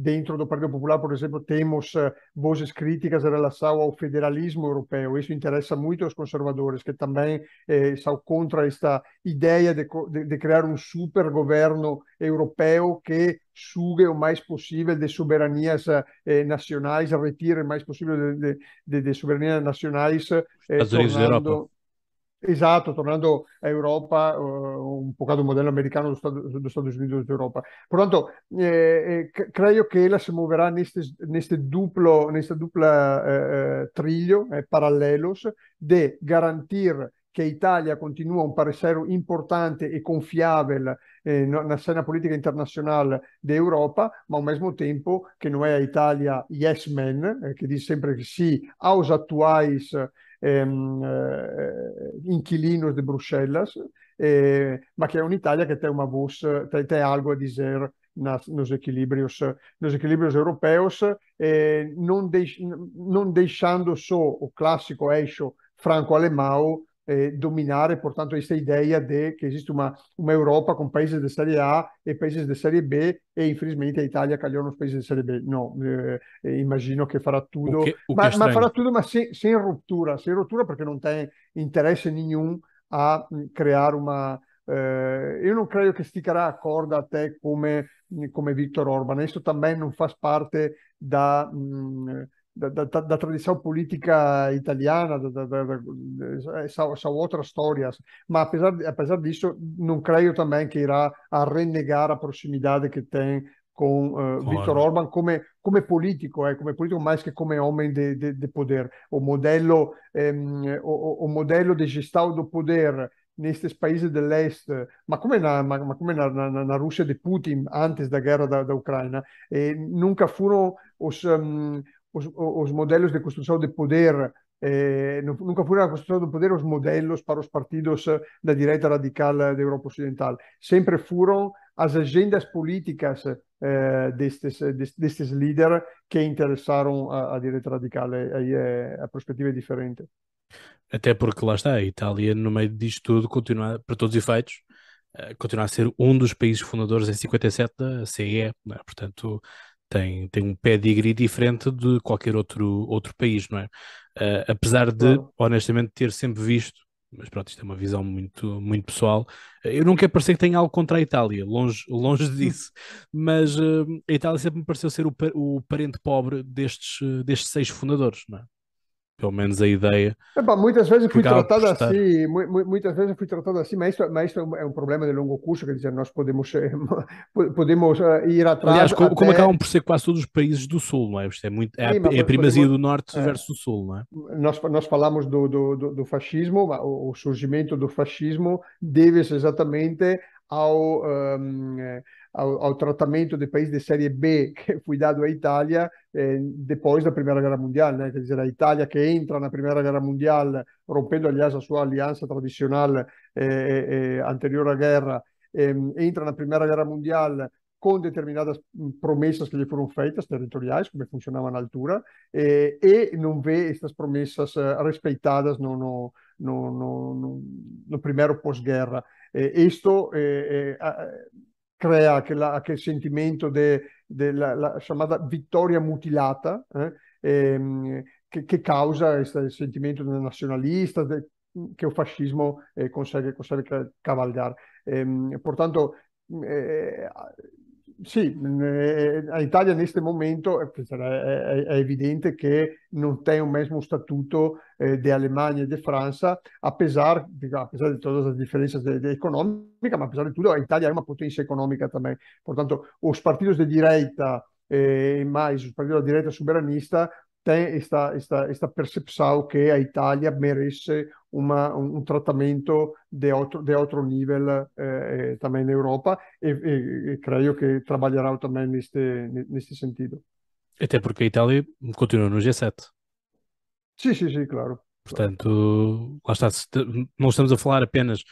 [SPEAKER 2] Dentro do Partido Popular, por exemplo, temos uh, vozes críticas em relação ao federalismo europeu. Isso interessa muito aos conservadores, que também eh, são contra esta ideia de, de, de, criar um super governo europeu que sugue o mais possível de soberanias eh, nacionais, retire o mais possível de, de, de soberanias nacionais, eh, tornando Esatto, tornando a Europa, uh, un po' do modelo americano dos Estados Unidos da Europa. Portanto, eh, eh, creio que ela se moverá neste, neste duplo, nesta dupla eh, trilho, eh, paralelos, de garantir che Italia continua un parceiro importante e confiável eh, na scena politica internazionale d'Europa, ma al mesmo tempo che non è a Italia yes man, eh, che dice sempre che sì aos atuais ehm, eh, inquilinos de Bruxelas, eh, ma che è un'Italia che tem uma voz, tem, tem algo a dizer nas, nos equilíbrios nos equilíbrios europeus, eh, non, deix, non deixando só o clássico eixo franco-alemão eh, dominare, portanto, questa idea de che esiste uma, uma Europa com países de série A e países de série B e infelizmente a Itália calhou nos países de série B. No, eh, immagino che farà tutto, che, ma, ma, farà tutto ma sem, sem ruptura, sem ruptura perché non tem interesse nenhum a creare una... Eh, io non credo che sticcherà a corda a te come come Viktor Orban. Isso também não faz parte da, hum, da, da, da tradição política italiana, da, são, são outras histórias. Mas apesar, apesar disso, não creio também que irá a renegar a proximidade que tem com uh, Viktor Orban come, come politico, eh, come politico mais que come homem de, de, de poder. O modelo, ehm, o, o, modelo de gestão do poder nestes países do leste, ma come na, ma, ma come na, na, na, Rússia de Putin antes da guerra da, da Ucrânia, eh, nunca foram os, um, os, os modelos de construção de poder eh, nunca foram a construção do poder os modelos para os partidos da direita radical da Europa Ocidental. Sempre foram as agendas políticas eh, destes, destes líderes que interessaram a, a direita radical. Aí é, a perspectiva é diferente.
[SPEAKER 1] Até porque lá está, a Itália, no meio disto tudo, continua, para todos os efeitos, continua a ser um dos países fundadores em 57 da CE, é? portanto tem, tem um pedigree diferente de qualquer outro, outro país, não é? Uh, apesar de, honestamente, ter sempre visto, mas pronto, isto é uma visão muito, muito pessoal, eu não quero parecer que tenha algo contra a Itália, longe, longe disso, mas uh, a Itália sempre me pareceu ser o, o parente pobre destes, destes seis fundadores, não é? Pelo menos a ideia.
[SPEAKER 2] Epá, muitas vezes fui tratado assim, muitas vezes fui tratado assim, mas isso, mas isso é um problema de longo curso, quer dizer, nós podemos, eh, podemos eh, ir atrás.
[SPEAKER 1] Aliás, como, até... como, acabam por ser quase todos os países do Sul, não é? Isto é, muito, é, Sim, é a primazia podemos, do Norte é, versus o Sul, não é?
[SPEAKER 2] Nós, nós falamos do, do, do, do fascismo, o, o surgimento do fascismo deve-se exatamente ao, um, ao, ao, tratamento de países de série B que foi dado à Itália eh, depois da Primeira Guerra Mundial, né? quer dizer, a Itália que entra na Primeira Guerra Mundial, rompendo, aliás, a sua aliança tradicional eh, eh, à guerra, ehm, entra na Primeira Guerra Mundial com determinadas promessas que lhe foram feitas, territoriais, como funcionava na altura, eh, e não vê estas promessas uh, respeitadas no, no, no, no, primeiro pós-guerra. Eh, isto eh, crea aquele, aquele sentimento de, de la, la, chamada mutilata, ehm, que, que, causa esse sentimento nacionalista de, que o fascismo consegue, consegue cavalgar. Ehm, portanto, sì, a Itália neste momento è, è, evidente che non tem o mesmo statuto eh, de Alemanha e de França, apesar, apesar de todas as diferenças de, de econômica, mas apesar de tudo, a Itália é uma potência econômica também. Portanto, os partidos de direita e eh, mais os partidos da direita soberanista tem esta, esta, esta percepção que a Itália merece uma, um tratamento de outro, de outro nível eh, também na Europa e, e, e, creio que trabalhará também neste, neste sentido.
[SPEAKER 1] Até porque a Itália continua no G7.
[SPEAKER 2] Sim, sim, sim, claro.
[SPEAKER 1] Portanto, lá está, não estamos a falar apenas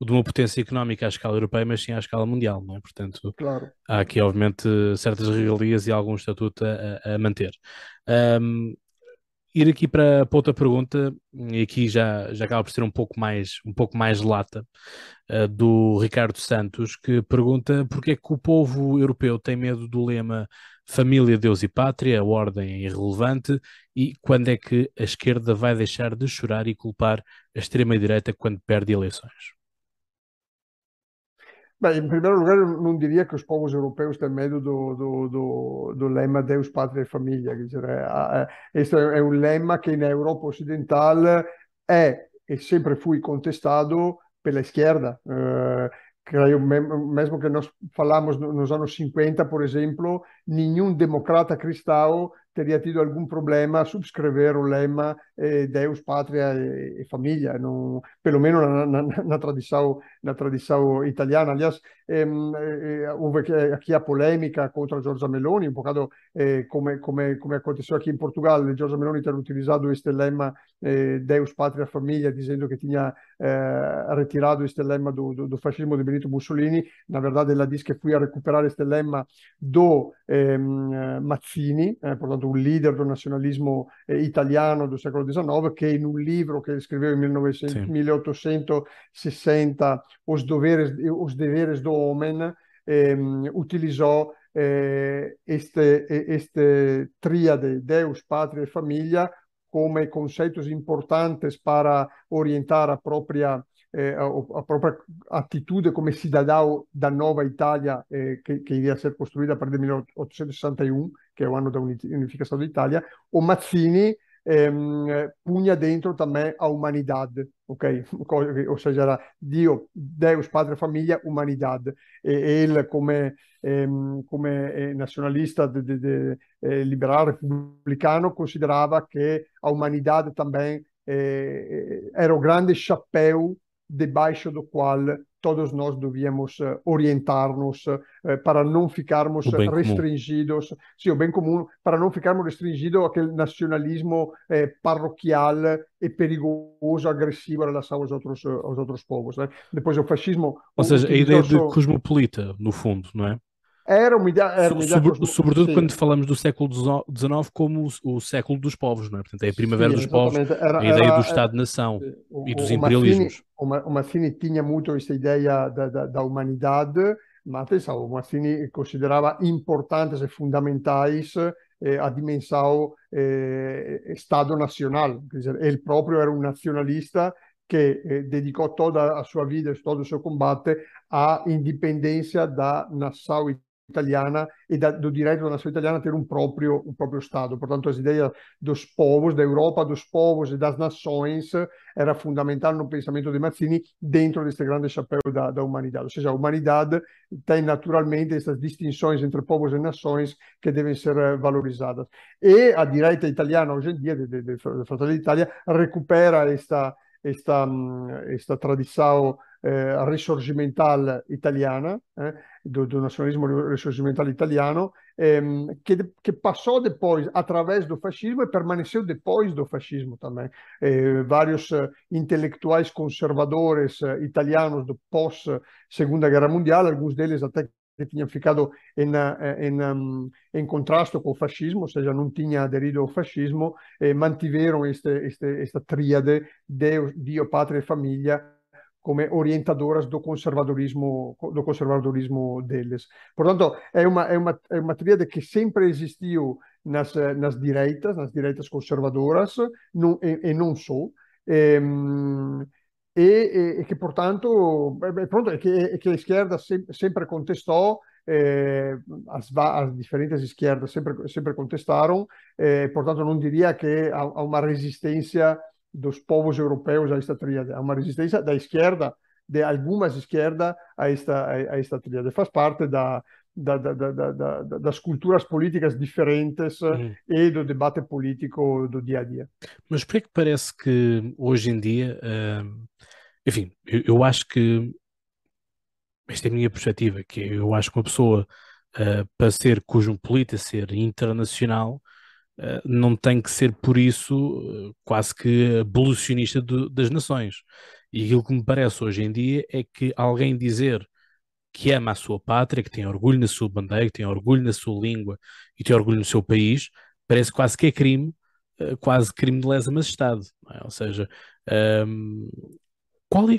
[SPEAKER 1] de uma potência económica à escala europeia, mas sim à escala mundial, não é? Portanto,
[SPEAKER 2] claro.
[SPEAKER 1] há aqui, obviamente, certas regalias e algum estatuto a, a manter. Um, ir aqui para, para, outra pergunta, e aqui já, já acaba por ser um pouco mais, um pouco mais lata, uh, do Ricardo Santos, que pergunta porque é que o povo europeu tem medo do lema família, Deus e pátria, ordem é irrelevante, e quando é que a esquerda vai deixar de chorar e culpar a extrema-direita quando perde eleições?
[SPEAKER 2] Beh, in primo lugar non diria che os povos europeus têm medo do, do, do, do lema Deus, Pátria e Família. Quer é, questo è un lemma che in Europa occidental è e sempre fui contestado pela esquerda. Uh, creio mesmo que nós falamos nos anos 50, por exemplo, nenhum democrata cristão teria tido algum problema a subscrever o lema eh, Deus, Pátria e, e Família, no, pelo menos na, na, na, tradição, na tradição italiana. Aliás, ehm, eh, houve aqui a polêmica contra Giorgia Meloni, um bocado eh, come, come, come aconteceu aqui em Portugal, Giorgia Meloni ter utilizado este lema eh, Deus, Pátria, Família, dizendo que tinha eh, retirado este lema do, do, do, fascismo de Benito Mussolini. Na verdade, ela diz que foi a recuperar este lema do ehm, Mazzini, eh, portanto, un leader del nazionalismo eh, italiano del secolo XIX, che in un libro che scriveva nel 1900, sì. 1860, Os Deveres, Os Deveres do Homem, ehm, utilizzò eh, triade Deus, Patria e Famiglia come conceitos importantes para orientar a própria eh, a, a, própria atitude como cidadão da nova Itália eh, que, que iria ser construída a partir de 1861, que é o ano da unificação da Itália, o Mazzini ehm, punha dentro também a humanidade, ok? Ou seja, era Dio, Deus, Padre, Família, humanidade. E ele, come, ehm, come nacionalista de, de, de, eh, liberal republicano, considerava que a humanidade também eh, era o grande chapéu debaixo do qual todos nós devíamos uh, orientar-nos uh, para não ficarmos restringidos, comum. sim, o bem comum, para não ficarmos restringidos àquele nacionalismo eh, parroquial e perigoso, agressivo em relação aos outros, aos outros povos. Né? Depois o fascismo...
[SPEAKER 1] Ou seja, a ideia de cosmopolita, no fundo, não é?
[SPEAKER 2] Era uma ideia. Era uma ideia
[SPEAKER 1] Sobre, sobretudo sim. quando falamos do século XIX como o, o, século dos povos, não é? Portanto, é a primavera sim, dos povos, era, a ideia era, do Estado-nação e dos imperialismos.
[SPEAKER 2] O Mazzini tinha muito essa ideia da, da, da humanidade, mas atenção, o Mazzini considerava importantes e fundamentais eh, a dimensão eh, Estado nacional. Quer dizer, ele próprio era um nacionalista que eh, dedicou toda a sua vida, todo o seu combate à independência da nação italiana e da, do direito da nação italiana ter um próprio, um próprio Estado. Portanto, as ideias dos povos, da Europa, dos povos e das nações era fundamental no pensamento de Mazzini dentro deste grande chapéu da, da humanidade. Ou seja, a humanidade tem naturalmente essas distinções entre povos e nações que devem ser valorizadas. E a direita italiana, hoje em dia, de, de Fratelli d'Italia, recupera esta, esta, esta tradição eh, risorgimental italiana, eh, do, do, nacionalismo risorgimental italiano, ehm, que, que, passou depois através do fascismo e permaneceu depois do fascismo também. Eh, vários eh, intelectuais conservadores eh, italianos do pós-Segunda Guerra Mundial, alguns deles até que tinham ficado em, em, um, em contrasto com o fascismo, ou seja, não tinham aderido ao fascismo, eh, mantiveram este, este, esta tríade Deus, Dio, Pátria e Família come orientadoras do conservadorismo do conservadorismo deles. Portanto, é uma é uma é uma tríade que sempre existiu nas nas direitas, nas direitas conservadoras, não, e, e não só. Ehm, e, e, che portanto pronto, che, che l'Izquierda sem, sempre contestò eh, as, as, diferentes esquerdas sempre, sempre contestaram, eh, portanto não diria que há, há uma resistência dos povos europeus a esta tríade, há uma resistência da esquerda, de algumas esquerdas a esta, a esta tríade. Faz parte da, da, da, da, das culturas políticas diferentes uhum. e do debate político do dia a dia.
[SPEAKER 1] Mas por que parece que hoje em dia, uh, enfim, eu, eu, acho que esta é a minha perspectiva, que eu acho que uma pessoa uh, para ser cosmopolita, ser internacional, não tem que ser por isso eh, quase que abolicionista de, das nações. E aquilo que me parece hoje em dia é que alguém dizer que ama a sua pátria, que tem orgulho na sua bandeira, que tem orgulho na sua língua e tem orgulho no seu país, parece quase que é crime, eh, quase crime de lesa majestade. É? Ou seja, um, ehm, é,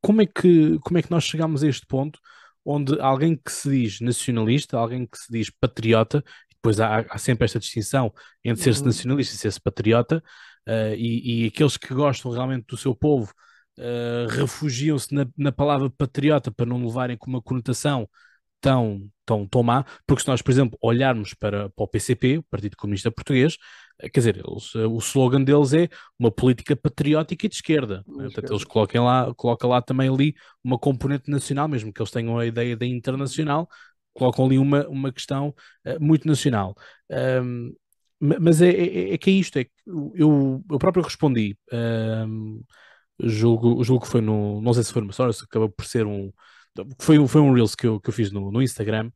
[SPEAKER 1] como, é que, como é que nós chegamos a este ponto onde alguém que se diz nacionalista, alguém que se diz patriota, depois há, há, sempre esta distinção entre ser-se uhum. nacionalista e ser-se patriota, uh, e, e, aqueles que gostam realmente do seu povo uh, refugiam-se na, na, palavra patriota para não levarem com uma conotação tão, tão, tão má, porque se nós, por exemplo, olharmos para, para o PCP, o Partido Comunista Português, eh, quer dizer, eles, o slogan deles é uma política patriótica e de esquerda. Né? Portanto, eles colocam lá, colocam lá também ali uma componente nacional, mesmo que eles tenham a ideia da internacional, colocam ali uma, uma questão uh, muito nacional. Um, mas é, é, é, que é isto, é que eu, eu próprio respondi, um, julgo, julgo que foi no, não sei se foi uma história, se acabou por ser um, foi, foi um Reels que eu, que eu fiz no, no Instagram,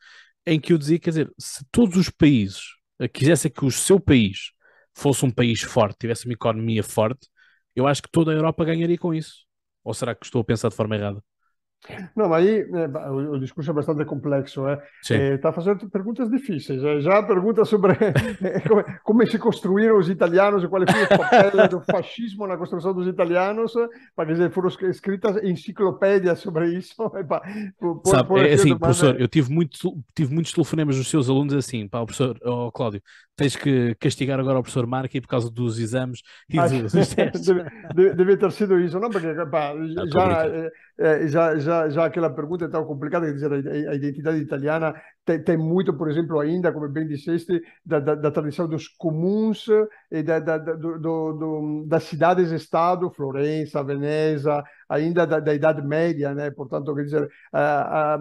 [SPEAKER 1] em que eu dizia, quer dizer, se todos os países quisessem que o seu país fosse um país forte, tivesse uma economia forte, eu acho que toda a Europa ganharia com isso. Ou será que estou a pensar de forma errada?
[SPEAKER 2] Não, mas aí é, o, discurso é bastante complexo. É? Está fazendo perguntas difíceis. É? Já pergunta sobre como, como, se construíram os italianos e qual foi o papel do fascismo na construção dos italianos, para dizer, foram escritas enciclopédias sobre isso.
[SPEAKER 1] Por, Sabe, por é assim, professor, eu tive, muito, tive muitos telefonemas dos seus alunos assim, o professor oh, Cláudio, tens que castigar agora o professor Marque por causa dos exames e
[SPEAKER 2] Acho-
[SPEAKER 1] dos testes.
[SPEAKER 2] deve, deve ter sido isso, não? Porque pá,
[SPEAKER 1] Não, tô
[SPEAKER 2] já, eh, eh, já, já, já aquela pergunta é tão complicada, quer dizer, a, a identidade italiana tem, tem muito, por exemplo, ainda, como bem disseste, da, da, da tradição dos comuns e da, da, do, do, das cidades-estado, Florença, Veneza, ainda da, da Idade Média, né? Portanto, quer dizer, ah, ah,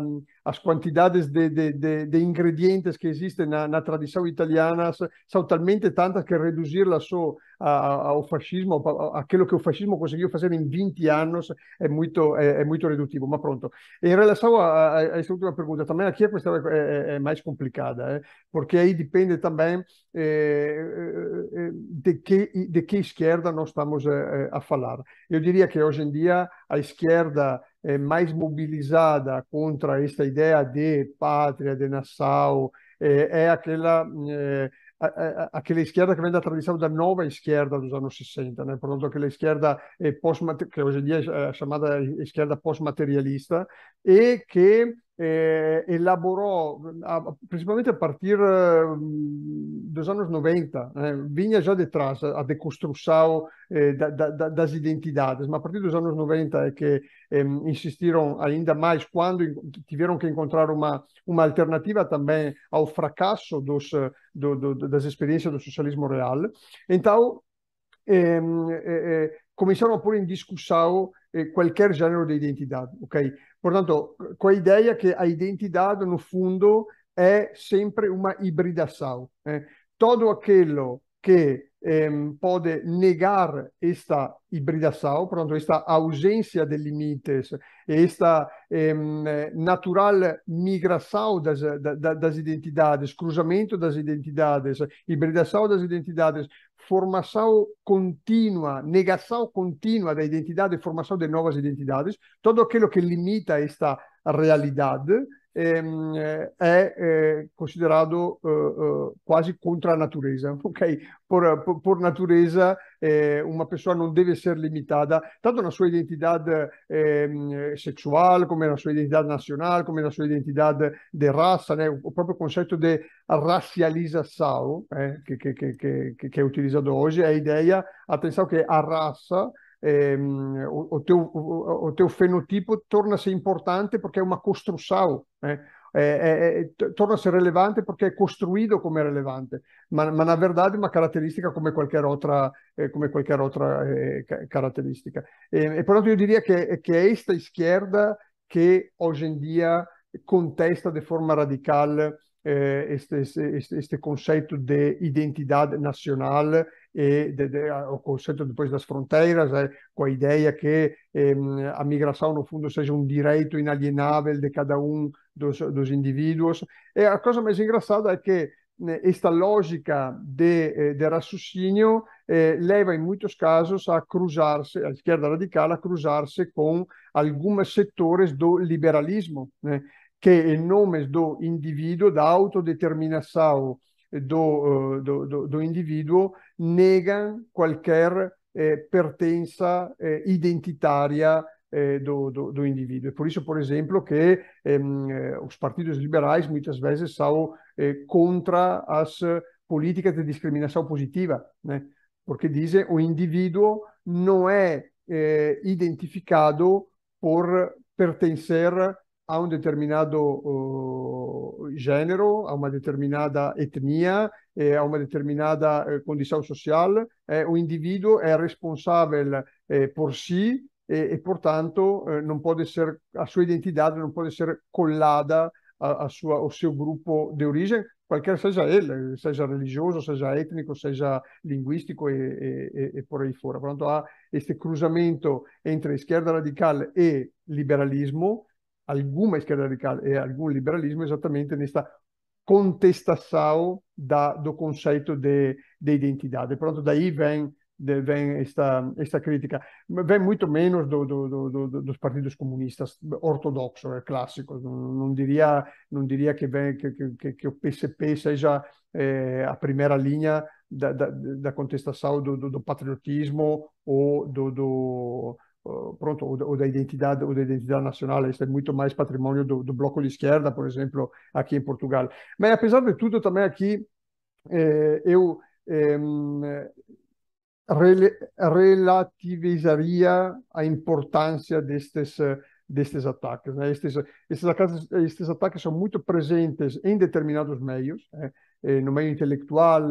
[SPEAKER 2] as quantidades de, de, de, de ingredientes que existem na, na tradição italiana são talmente tantas que reduzir-las só ao fascismo, aquilo que o fascismo conseguiu fazer em 20 anos, é muito, é, é muito redutivo. Mas pronto. Em relação a, a, a essa última pergunta, também aqui a questão é, é- é mais complicada, eh, porque aí depende também eh, eh, de, que, de que esquerda nós estamos a falar. Eu diria que hoje em dia a esquerda mais mobilizada contra esta ideia de pátria, de nação, é, é aquela, é, aquela esquerda que vem da tradição da nova esquerda dos anos 60, né? Portanto, aquela esquerda pós que hoje em dia é chamada esquerda pós-materialista e que eh, elaborou, a- principalmente a partir eh, dos anos 90, né? vinha já de trás a, a deconstrução eh, da- da- da- das identidades, mas a partir dos anos 90 é que eh, insistiram ainda mais quando tiveram que encontrar uma, uma alternativa também ao fracasso dos, eh, do, do, das experiências do socialismo real. Então, eh, eh, a pôr em discussão eh, qualquer gênero de identidade, ok? Portanto, com a ideia que a identidade, no fundo, é sempre uma hibridação. eh. Todo aquilo que eh, pode negar esta hibridação, portanto, esta ausência de limites, esta eh, natural migração das, da- da- das identidades, cruzamento das identidades, hibridação das identidades, formação contínua, negação contínua da identidade formação de novas identidades, todo aquilo que limita esta realidade ehm, é, é considerado eh, eh, quase contra a natureza, ok? Por, por, por natureza, eh, uma pessoa não deve ser limitada tanto na sua identidade ehm, sexual, como na sua identidade nacional, como na sua identidade de raça, né? O próprio conceito de racialização eh, que, que, que, que é utilizado hoje, é a ideia, atenção, que a raça ehm, o, o teu, o, o teu fenotipo torna-se importante porque é uma construção, né? É, é, é, torna-se relevante porque é construído como relevante, ma, ma na verdade é uma característica come qualquer outra, eh, come eh, ca- caratteristica. E, e portanto eu diria que, que é esta esquerda que hoje em dia contesta de forma radical eh, este, este, este conceito de de, o conceito depois das fronteiras, eh, com a ideia que eh, a migração, no fundo, seja um direito inalienável de cada um dos, dos indivíduos. E a coisa mais engraçada é que esta lógica de, eh, de raciocínio eh, leva, em muitos casos, a cruzar-se, a esquerda radical, a cruzar-se com alguns setores do liberalismo, né? que, em nome do indivíduo, da autodeterminação do, eh, do, do, do indivíduo, negam qualquer eh, pertença eh, identitária eh, do, do, do indivíduo. É por isso, por exemplo, que os partidos liberais muitas vezes são eh, contra as políticas de discriminação positiva, né? porque dizem o indivíduo não é eh, identificado por pertencer a um determinado uh, gênero, a uma determinada etnia, eh, a uma determinada eh, condição social. Eh, o indivíduo é responsável eh, por si e, e portanto, eh, não pode ser, a sua identidade não pode ser colada a, a sua, ao seu grupo de origem, qualquer seja ele, seja religioso, seja étnico, seja linguístico e, e, e por aí fora. Portanto, há este cruzamento entre esquerda radical e liberalismo, alguma esquerda radical e algum liberalismo, exatamente nesta contestação da, do conceito de, de identidade. Pronto, daí vem, de, vem esta, esta crítica. Vem muito menos do, do, do, dos partidos comunistas ortodoxos, é, clássicos. Não, não, diria, não diria que, vem, que, que, que o PCP seja eh, a primeira linha da, da, da contestação do, patriotismo ou do pronto ou, da identidade ou da identidade nacional isso é muito mais patrimônio do, do bloco de esquerda por exemplo aqui em Portugal mas apesar de tudo também aqui eh, eu eh, relativizaria a importância destes destes ataques. Né? Estes, estes, ataques, estes ataques são muito presentes em determinados meios, né? no meio intelectual,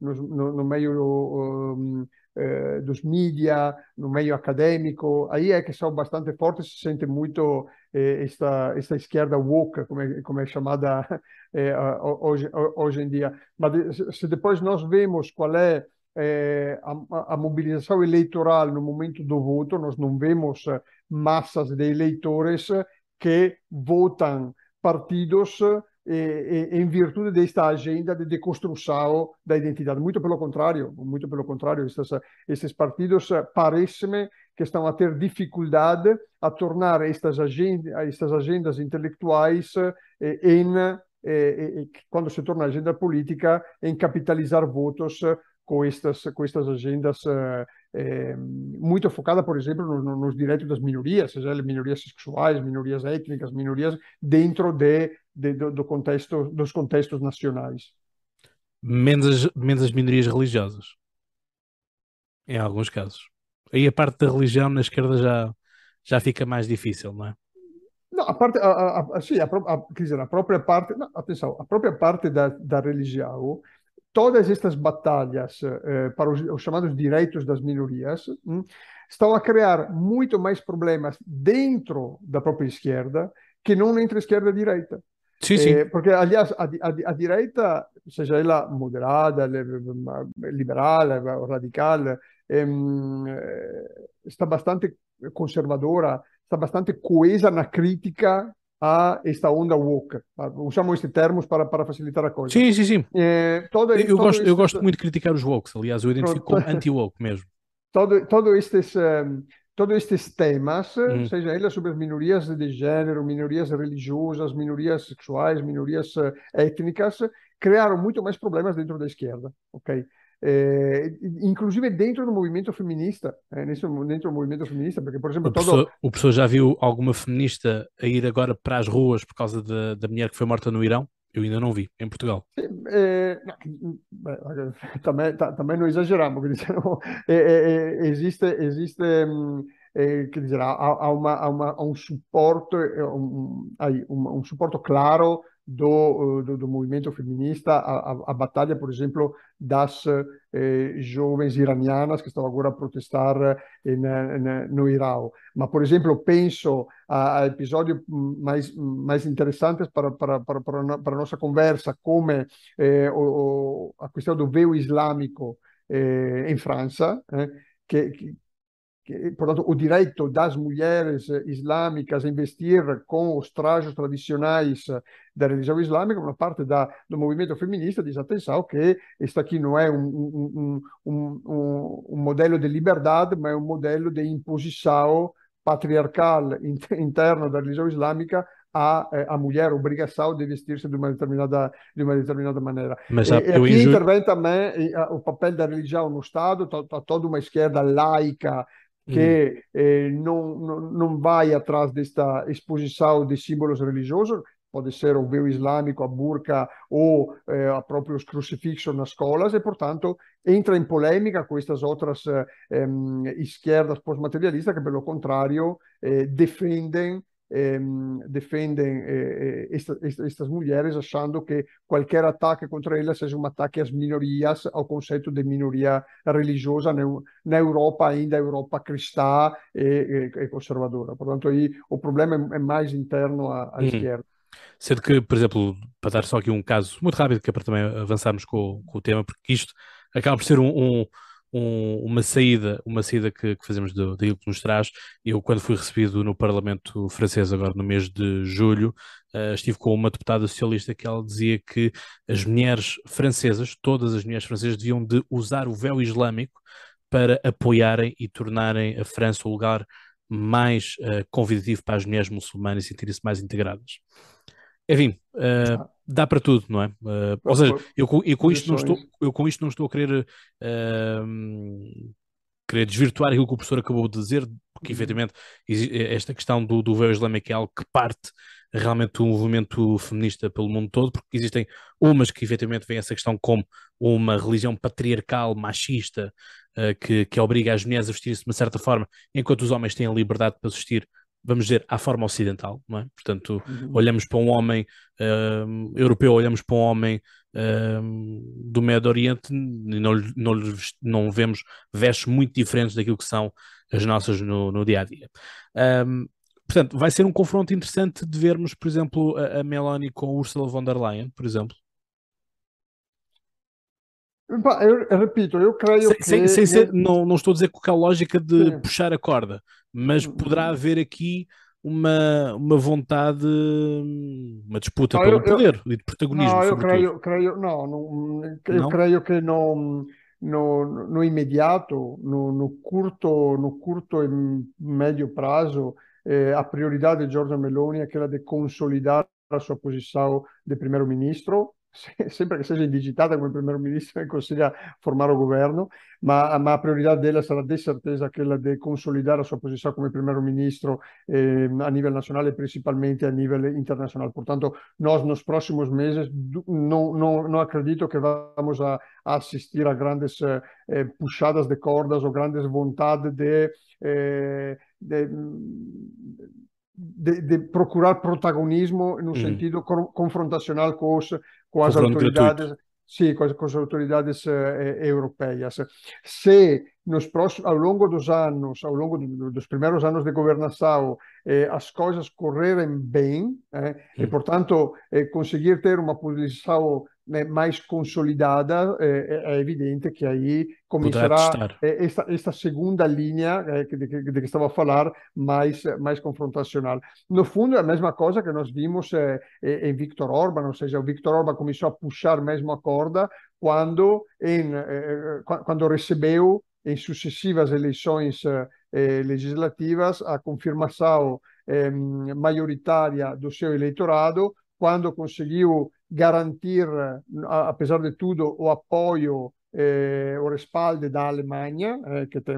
[SPEAKER 2] no, no, no meio um, eh, dos mídia, no meio acadêmico. Aí é que são bastante fortes, se sente muito eh, esta, esta esquerda woke, como é, como é chamada eh, hoje, hoje em dia. Mas se depois nós vemos qual é eh, a, a, mobilização eleitoral no momento do voto, nós não vemos massas de eleitores que votam partidos eh, em virtude desta agenda de deconstrução da identidade. Muito pelo contrário, muito pelo contrário, estes, estes partidos parece-me que estão a ter dificuldade a tornar estas, agendas, estas agendas intelectuais eh, em eh, quando se torna agenda política, em capitalizar votos com estas, com estas agendas é, muito focada, por exemplo, no, nos direitos das minorias, seja minorias sexuais, minorias étnicas, minorias dentro de, de do, do, contexto dos contextos nacionais.
[SPEAKER 1] Menos as, menos as minorias religiosas, em alguns casos. Aí a parte da religião na esquerda já, já fica mais difícil, não é?
[SPEAKER 2] Não, a parte, a, a, a, sim, a, quer dizer, a própria parte, não, atenção, a própria parte da, da religião todas estas batalhas eh, para os, os, chamados direitos das minorias hum, estão a criar muito mais problemas dentro da própria esquerda que não entre esquerda e direita.
[SPEAKER 1] Sim, sim.
[SPEAKER 2] Eh, porque, aliás, a, a, a, direita, seja ela moderada, liberal, radical, ehm, está bastante conservadora, está bastante coesa na crítica a esta onda woke. Usamos estes termos para, para facilitar a coisa.
[SPEAKER 1] Sim, sim, sim. É, todo, eu, todo gosto, este... eu gosto muito de criticar os wokes, aliás, eu identifico como anti-woke mesmo.
[SPEAKER 2] Todo, todo estes, um, todos estes temas, hum. seja elas sobre as minorias de gênero, minorias religiosas, minorias sexuais, minorias uh, étnicas, criaram muito mais problemas dentro da esquerda, ok? É, inclusive dentro do movimento feminista, é, nesse, dentro do movimento feminista, porque, por exemplo,
[SPEAKER 1] o professor, todo... o professor já viu alguma feminista a ir agora para as ruas por causa da, da mulher que foi morta no Irão? Eu ainda não vi, em Portugal.
[SPEAKER 2] É, não, também, também não exageramos, é, existe, existe quer dizer, há, há, uma, há, uma, há um suporte, um, um, um suporte claro do, eh, do, do movimento feminista, a, a, a, batalha, por exemplo, das eh, jovens iranianas que estão agora a protestar no Irão. Mas, por exemplo, penso a, a episódios mais, mais interessantes para, para, para, para, a nossa conversa, como eh, o, a questão do véu islâmico eh, em França, que, portanto, o direito das mulheres islâmicas a investir com os trajes tradicionais da religião islâmica, uma parte da, do movimento feminista diz atenção que este aqui não é um, um, um, um modelo de liberdade, mas é um modelo de imposição patriarcal interna da religião islâmica a, a mulher obrigação de vestir-se de uma determinada de uma determinada maneira. Mas e, aqui inju... intervém também o papel da religião no Estado, toda uma esquerda laica que hum. eh, não, não, não vai atrás desta exposição de símbolos religiosos, pode ser o véu islâmico, a burca ou eh, a próprios crucifixos nas escolas, e, portanto, entra em polêmica com estas outras eh, esquerdas pós-materialistas que, pelo contrário, eh, defendem eh, defendem eh, esta, esta, estas mulheres achando que qualquer ataque contra elas seja um ataque às minorias, ao conceito de minoria religiosa na, na Europa, ainda Europa cristã e, e, e, conservadora. Portanto, aí o problema é, é mais interno à, à uhum. esquerda.
[SPEAKER 1] Sendo que, por exemplo, para dar só aqui um caso muito rápido, que é para também avançarmos com, com o tema, porque isto acaba por ser um, um um, uma saída, uma saída que, que fazemos daquilo que nos traz. Eu, quando fui recebido no Parlamento francês, agora no mês de julho, uh, estive com uma deputada socialista que ela dizia que as mulheres francesas, todas as mulheres francesas, deviam de usar o véu islâmico para apoiarem e tornarem a França o lugar mais uh, convidativo para as mulheres muçulmanas sentirem-se mais integradas. Enfim, uh, dá para tudo, não é? Uh, ou seja, eu, eu, com isto não estou, eu com isto não estou a querer, uh, querer desvirtuar aquilo que o professor acabou de dizer, porque uhum. efetivamente esta questão do, do véu islâmico é algo que parte realmente um movimento feminista pelo mundo todo, porque existem umas que efetivamente veem essa questão como uma religião patriarcal, machista, que, que obriga as mulheres a vestir-se de uma certa forma, enquanto os homens têm a liberdade para vestir vamos dizer, à forma ocidental, não é? Portanto, uhum. olhamos para um homem uh, europeu, olhamos para um homem uh, do Médio Oriente e não, não, não vemos vestes muito diferentes daquilo que são as nossas no, no dia a dia. Um, portanto, vai ser um confronto interessante de vermos, por exemplo, a, a Melanie com Ursula von der Leyen, por exemplo.
[SPEAKER 2] Eu, eu repito, eu creio
[SPEAKER 1] sem,
[SPEAKER 2] que.
[SPEAKER 1] Sem, sem ser, não, não estou a dizer com a lógica de Sim. puxar a corda, mas hum, poderá hum. haver aqui uma, uma vontade, uma disputa não, pelo eu, poder eu, e de protagonismo.
[SPEAKER 2] Não, eu creio, creio, não, não, eu não? creio que no, no, no imediato, no, no, curto, no curto e médio prazo, eh, a prioridade de Giorgia Meloni é aquela de consolidar a sua posição de primeiro-ministro sempre che seja indigitata come primeiro-ministro e consiga formar o governo, ma, ma, a priorità dela sarà de certeza quella di consolidare la sua posizione come primeiro-ministro eh, a nível nacional e principalmente a nível internacional. Portanto, nós nos próximos meses não, não, não acredito que vamos a, a assistir a grandes eh, puxadas de cordas ou grandes vontade de, eh, de de, de, procurar protagonismo no uhum. sentido confrontacional com, os, com as autoridades sim, com as, com as autoridades eh, europeias. Se nos próximos, ao longo dos anos, ao longo dos primeiros anos de governação, eh, as coisas correrem bem eh, e, portanto, eh, conseguir ter uma posição mais consolidada, é, é, evidente que aí começará esta, esta segunda linha é, de, que estava a falar, mais, mais confrontacional. No fundo, é a mesma coisa que nós vimos é, em Viktor Orban, ou seja, o Viktor Orban começou a puxar mesmo a corda quando, em, quando recebeu em sucessivas eleições legislativas a confirmação maioritária do seu eleitorado, quando conseguiu garantir, apesar de tudo, o apoio eh, o respaldo da Alemanha, eh, que, tem,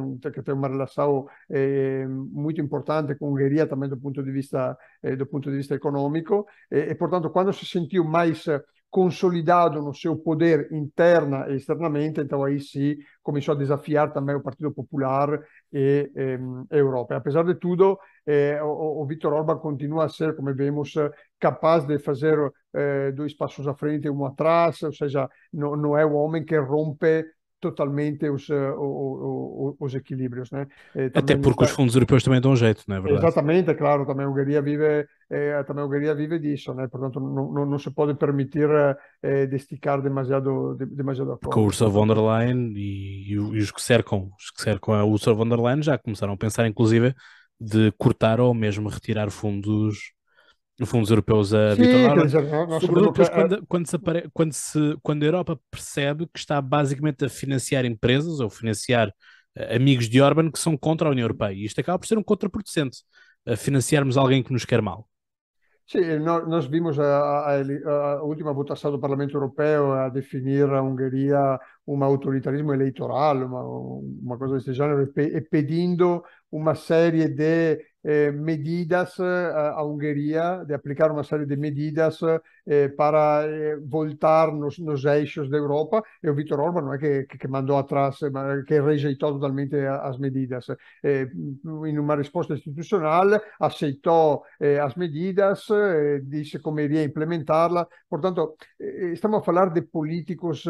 [SPEAKER 2] uma relação eh, muito importante com a Hungria também do ponto de vista, eh, do ponto de vista econômico, e, portanto, quando se sentiu mais consolidado no seu poder interna e externamente, então aí sim começou a desafiar também o Partido Popular e, e a Europa. Apesar de tudo, eh, o, o Viktor Orban continua a ser, como vemos, capaz de fazer eh, dois passos à frente e um atrás, ou seja, não, não é o homem que rompe totalmente os, uh, os, os equilíbrios. Né?
[SPEAKER 1] Eh, Até porque está... os fundos europeus também dão jeito, não é verdade?
[SPEAKER 2] Exatamente, é claro, também a Hungria vive, eh, também a Hungria vive disso, né? portanto não, não, não se pode permitir eh, de esticar demasiado, de, demasiado a
[SPEAKER 1] Porque a Ursula von der Leyen e, e, os que cercam, os que cercam a Ursula von der Leyen já começaram a pensar inclusive de cortar ou mesmo retirar fundos fundos europeus a Vitor sobretudo depois quando, quando, se apare... quando, se... quando a Europa percebe que está basicamente a financiar empresas ou financiar uh, amigos de Orban que são contra a União Europeia. E isto acaba por ser um contraproducente, a financiarmos alguém que nos quer mal.
[SPEAKER 2] Sim, nós vimos a, última votação do Parlamento Europeu a definir a Hungria um autoritarismo eleitoral, uma, uma coisa desse gênero, e pedindo uma série de eh, medidas à eh, Hungria, de aplicar uma série de medidas eh, para voltar nos, nos, eixos da Europa. E o Viktor Orban não é que, que, mandou atrás, que rejeitou totalmente as medidas. Em uma resposta institucional, aceitou as medidas, disse como iria implementá-la. Portanto, estamos a falar de políticos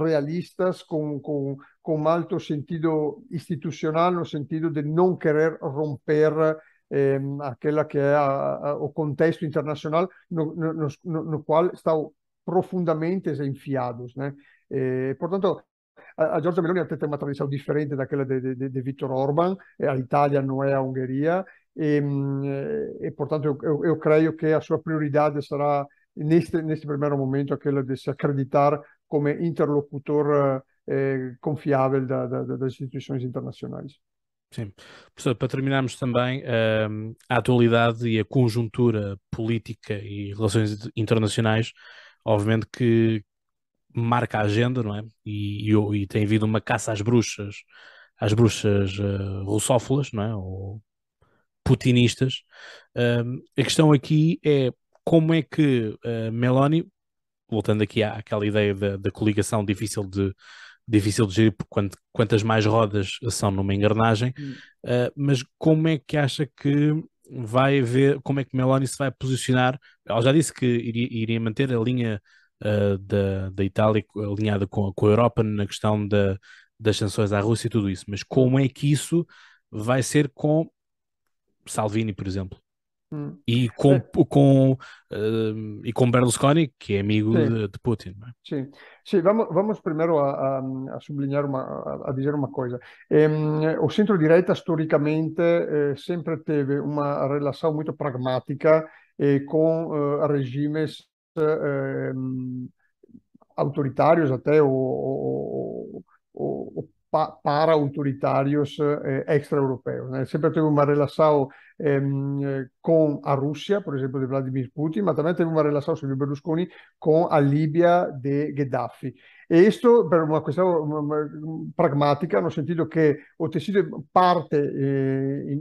[SPEAKER 2] realistas com, com com alto sentido institucional, no sentido de não querer romper eh, aquela que é o contexto internacional no, no, no, no, qual estão profundamente enfiados. Né? Eh, portanto, a, a Giorgia Meloni tem uma tradição diferente daquela de, de, de Viktor Orban, a Itália não é a Hungria, e, e portanto eu, creio que a sua prioridade será neste, primeiro momento aquela de se acreditar como interlocutor é, confiável da, da, das instituições internacionais.
[SPEAKER 1] Sim. Professor, para terminarmos também, uh, a atualidade e a conjuntura política e relações internacionais, obviamente que marca a agenda, não é? E, e, e tem havido uma caça às bruxas, às bruxas uh, russófilas, não é? Ou putinistas. a questão aqui é como é que uh, Meloni, voltando aqui à, àquela ideia da, da coligação difícil de, difícil de gerir quanto, quantas mais rodas são numa engrenagem, uh, mas como é que acha que vai ver, como é que Meloni se vai posicionar? Ela já disse que iria, iria manter a linha uh, da, da Itália alinhada com, com a Europa na questão da, das sanções à Rússia e tudo isso, mas como é que isso vai ser com Salvini, por exemplo? Hum. E com, é. com, uh, e com Berlusconi, que é amigo de, de, Putin. É?
[SPEAKER 2] Sim, sim vamos, vamos primeiro a, a, a sublinhar uma, a, a, dizer uma coisa. Ehm, o centro-direita storicamente eh, sempre teve uma relação muito pragmática eh, com eh, regimes ehm, autoritários até ou, ou, ou para-autoritários eh, extra-europeus. Né? Sempre teve uma relação ehm, com a Rússia, por exemplo, de Vladimir Putin, mas também teve uma relação, Silvio Berlusconi, com a Líbia de Gheddafi. E isto per uma questão pragmática, no sentido que o tecido, parte eh,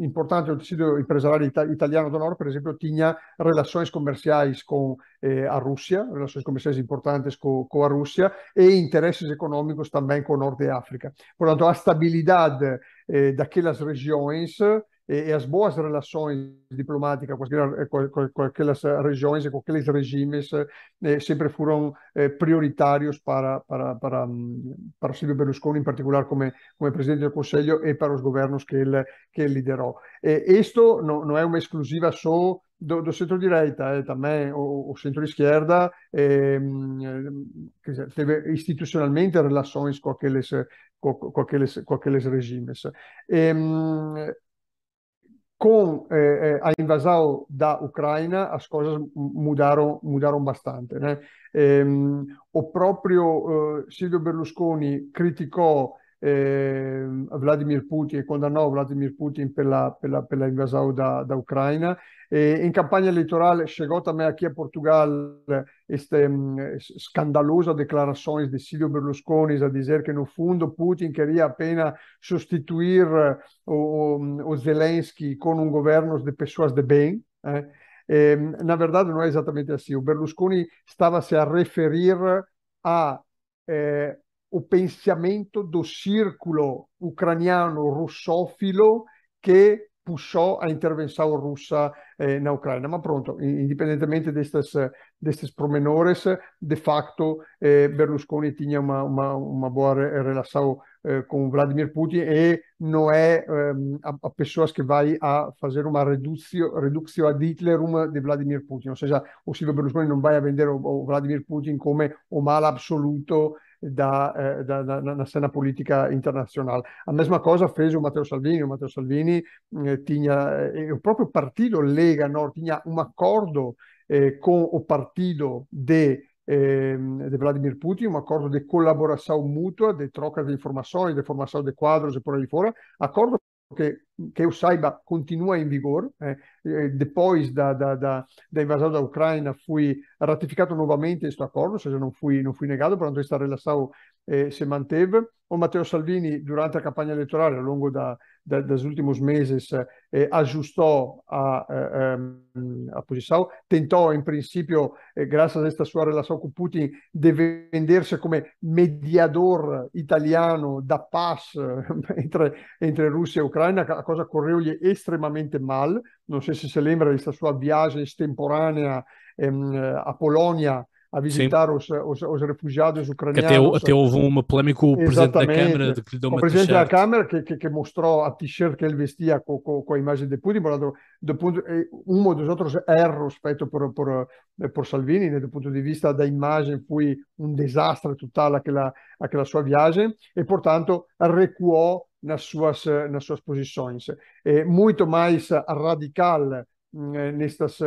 [SPEAKER 2] importante do tecido empresarial italiano do Nord, por exemplo, tinha relações comerciais com eh, a Rússia, relações comerciais importantes com, a Rússia e interesses econômicos também com o Norte de África. Portanto, a estabilidade eh, daquelas regiões e, e as boas relações diplomáticas com, com, com, aquelas regiões e com aqueles regimes eh, sempre foram eh, prioritários para, para, para, para Silvio Berlusconi, em particular como, como presidente do Conselho e para os governos que ele, que ele liderou. E isto não, não é uma exclusiva só do, do centro-direita, eh, também o, o centro-esquerda eh, teve institucionalmente relações com aqueles, com, com aqueles, com aqueles regimes. E, com eh, a invasão da Ucrânia as coisas mudaram mudaram bastante. Né? Ehm, o próprio uh, Silvio Berlusconi criticou eh, Vladimir Putin condannou Vladimir Putin pela, pela, pela invasão da, da Ucrânia. E, em campanha eleitoral chegou também aqui a Portugal esta escandalosa declarações de Silvio Berlusconi a dizer que no fundo Putin queria apenas substituir o, o Zelensky com um governo de pessoas de bem. Eh? E, na verdade não é exatamente assim. O Berlusconi estava se a referir a eh, o pensamento do círculo ucraniano russófilo que puxou a intervenção russa eh, na Ucrânia. Mas pronto, independentemente destes, destes pormenores, de facto, eh, Berlusconi tinha uma, uma, uma boa relação eh, com Vladimir Putin e não é ehm, a, a pessoas que vai a fazer uma redução, redução ad Hitlerum de Vladimir Putin. Ou seja, o Silvio Berlusconi não vai a vender o, o Vladimir Putin como o mal absoluto da, eh, da, da, na cena política internacional. A mesma cosa fez o Matteo Salvini. O Matteo Salvini eh, tinha, eh, o próprio partido Lega Nord tinha um acordo eh, com o partido de de Vladimir Putin, um acordo de colaboração mútua, de troca de informações, de formação de quadros e por aí fora, acordo que eu saiba, continua em vigor. Eh, depois da, da, da, da, invasão da Ucrânia, foi ratificado novamente este acordo, ou seja, não foi, não foi negado, eh, se manteve. O Matteo Salvini, durante a campanha eleitoral, ao longo da, da, dos últimos meses, eh, ajustou a, a, a, posição, tentou, em princípio, eh, graças a esta sua relação com Putin, de vender-se como mediador italiano da paz eh, entre, entre Rússia e Ucrânia. A coisa correu-lhe extremamente mal. Não sei se se lembra desta sua viagem extemporânea ehm, à Polônia, a visitar os, os, os, refugiados ucranianos.
[SPEAKER 1] Até, até, houve uma polémica com o Presidente da Câmara que lhe deu uma
[SPEAKER 2] O Presidente da Câmara que, que, que, mostrou a t-shirt que ele vestia com, com, com, a imagem de Putin, portanto, do ponto, um dos outros erros feitos por, por, por Salvini, né, do ponto de vista da imagem, foi um desastre total aquela, aquela sua viagem e, portanto, recuou nas suas, nas suas posições. É muito mais radical nestas,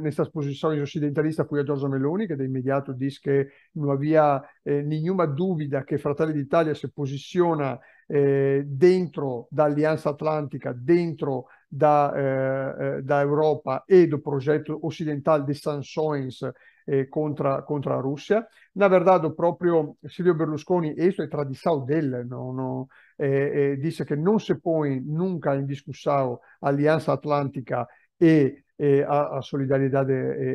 [SPEAKER 2] nestas posições ocidentalistas foi a Giorgia Meloni, que de imediato disse que não havia eh, nenhuma dúvida que Fratelli d'Italia se posiciona eh, dentro da Aliança Atlântica, dentro da, eh, da Europa e do projeto ocidental de sanções eh, contra, contra a Rússia. Na verdade, o próprio Silvio Berlusconi, isso é tradição dele, não, não, eh, eh, disse que não se põe nunca em discussão a Aliança Atlântica e a, a solidariedade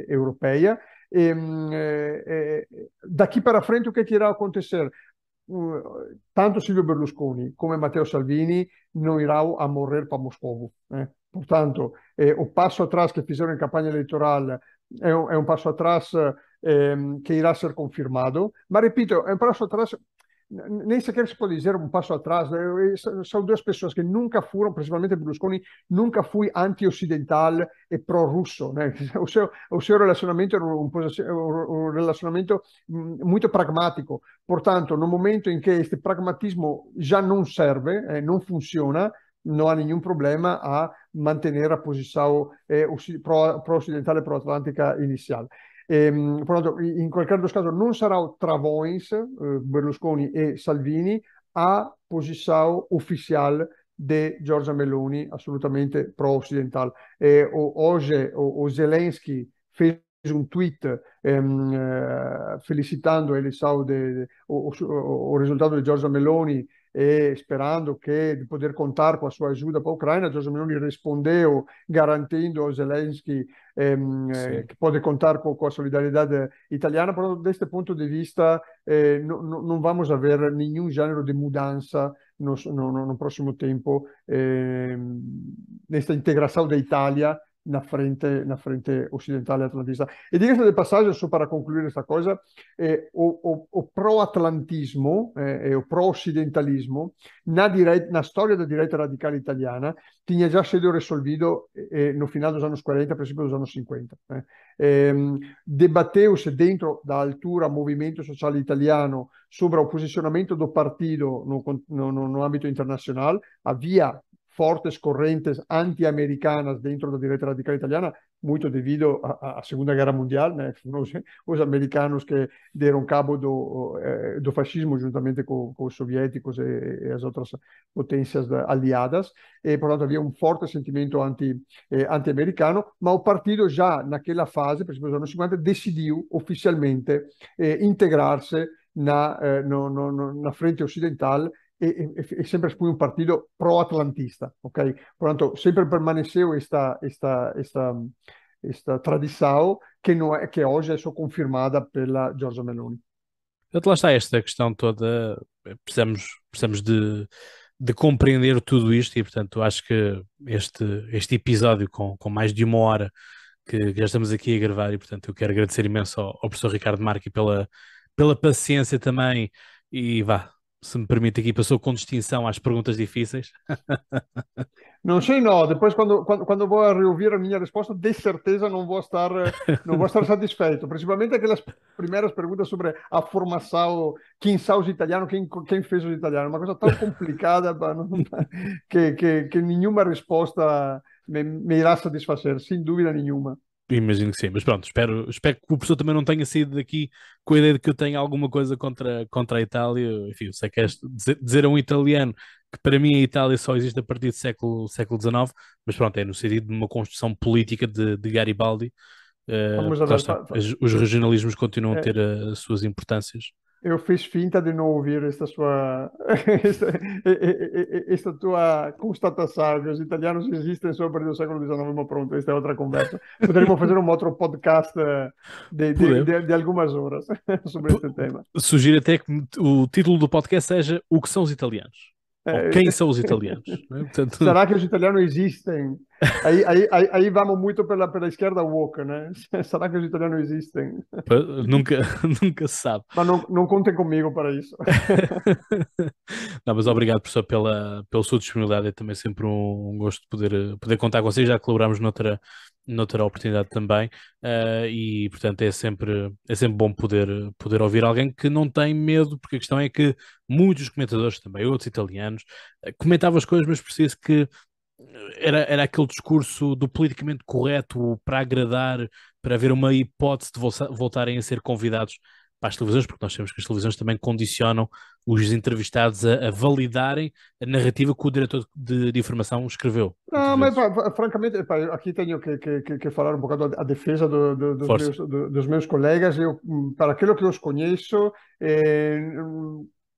[SPEAKER 2] europeia. E, daqui para frente, o que irá acontecer? tanto Silvio Berlusconi come Matteo Salvini não irão a morrer para Moscou. Eh? Portanto, eh, o passo atrás que fizeram em campanha eleitoral é um, é um passo atrás eh, que irá ser confirmado. Mas, repito, é um passo atrás nem sequer se pode dizer um passo atrás. São duas pessoas que nunca foram, principalmente Berlusconi, nunca foi anti-ocidental e pró-russo. Né? O, seu, o seu relacionamento era um, um relacionamento muito pragmático. Portanto, no momento em que este pragmatismo já não serve, eh, não funciona, não há nenhum problema a manter a posição eh, pró-ocidental e pró-atlântica inicial. Ehm, in qualche caso non sarà Travões, eh, Berlusconi e Salvini, a posição oficial de Giorgia Meloni, assolutamente pro-occidental. E, hoje o, o Zelensky fez um tweet ehm, eh, felicitando o, o risultato di Giorgia Meloni e sperando che, di poter contare con la sua aiuto per l'Ucraina, Giorgio Meloni rispondeu garantendo a Zelensky ehm, eh, che può contare con, con la solidarietà italiana, però da questo punto di vista eh, no, no, non vamos a avere nessun genere di mudanza no, no, no, prossimo tempo eh, questa integrazione d'Italia na frente, na frente ocidental atlantista. E diga-se de passagem, só para concluir esta coisa, eh, o, o, o pró-atlantismo eh, o pró-occidentalismo na, na storia da direita radical italiana tinha já sido resolvido eh, no final dos anos 40, princípio dos anos 50. Eh. Ehm, debateu-se dentro da altura movimento sociale italiano sobre o do partido no, no, no, no âmbito internacional, havia fortes correntes anti-americanas dentro da direita radical italiana, muito devido à, Segunda Guerra Mundial, né? os, os americanos que deram cabo do, eh, do fascismo juntamente com, com os soviéticos e, e, as outras potências e portanto havia um forte sentimento anti, eh, anti-americano, mas o partido já naquela fase, por exemplo, nos anos 50, decidiu oficialmente eh, integrar-se na, eh, no, no, na frente ocidental e, e, e sempre foi um partido pro-atlantista, ok? Portanto, sempre permaneceu esta, esta, esta, esta tradição que, não é, que hoje é só confirmada pela Giorgia Meloni.
[SPEAKER 1] Então, lá está esta questão toda, precisamos, precisamos de, de compreender tudo isto e, portanto, acho que este, este episódio com, com mais de uma hora que já estamos aqui a gravar e, portanto, eu quero agradecer imenso ao, ao professor Ricardo Marque pela, pela paciência também e vá, se me permite aqui, passou com distinção às perguntas difíceis.
[SPEAKER 2] Não sei não, depois quando, quando, quando vou reouvir a minha resposta, de certeza não vou estar, não vou estar satisfeito, principalmente aquelas primeiras perguntas sobre a formação, quem são os italianos, quem, quem fez os italianos, uma coisa tão complicada que, que, que nenhuma resposta me, me irá satisfazer, sem dúvida nenhuma.
[SPEAKER 1] Imagino que sim, mas pronto, espero, espero que o professor também não tenha saído daqui com a ideia de que eu tenho alguma coisa contra, contra a Itália. Enfim, eu sei que é dizer, dizer a um italiano que para mim a Itália só existe a partir do século, século XIX, mas pronto, é no sentido de uma construção política de, de Garibaldi. Uh, ver, está, tá, tá. Os regionalismos continuam é. a ter as suas importâncias.
[SPEAKER 2] Eu fiz finta de não ouvir esta sua esta, esta tua constatação que os italianos existem só a partir do século XIX, mas pronto, esta é outra conversa. Poderíamos fazer um outro podcast de, de, de, de algumas horas sobre este tema.
[SPEAKER 1] Sugiro até que o título do podcast seja O que são os italianos? É, quem são os italianos?
[SPEAKER 2] Né? Portanto... Será que os italianos existem? Aí, aí, aí, aí, vamos muito pela, pela esquerda woke, né? Será que os italianos existem?
[SPEAKER 1] Nunca, nunca se sabe.
[SPEAKER 2] Mas não, não contem comigo para isso.
[SPEAKER 1] não, mas obrigado, professor, pela, pela sua disponibilidade. É também sempre um, gosto poder, poder contar com vocês. Já colaboramos noutra, noutra oportunidade também. Uh, e, portanto, é sempre, é sempre bom poder, poder ouvir alguém que não tem medo, porque a questão é que muitos comentadores também, outros italianos, uh, comentavam as coisas, mas preciso que era, era aquele discurso do politicamente correto para agradar, para haver uma hipótese de voltarem a ser convidados para as televisões, porque nós sabemos que as televisões também condicionam os entrevistados a, a validarem a narrativa que o diretor de, de informação escreveu.
[SPEAKER 2] Não, mas francamente, pá, aqui tenho que, que, que, falar um bocado a defesa do, do, dos, meus, do, dos, meus, colegas. Eu, para aquilo que os conheço, eh,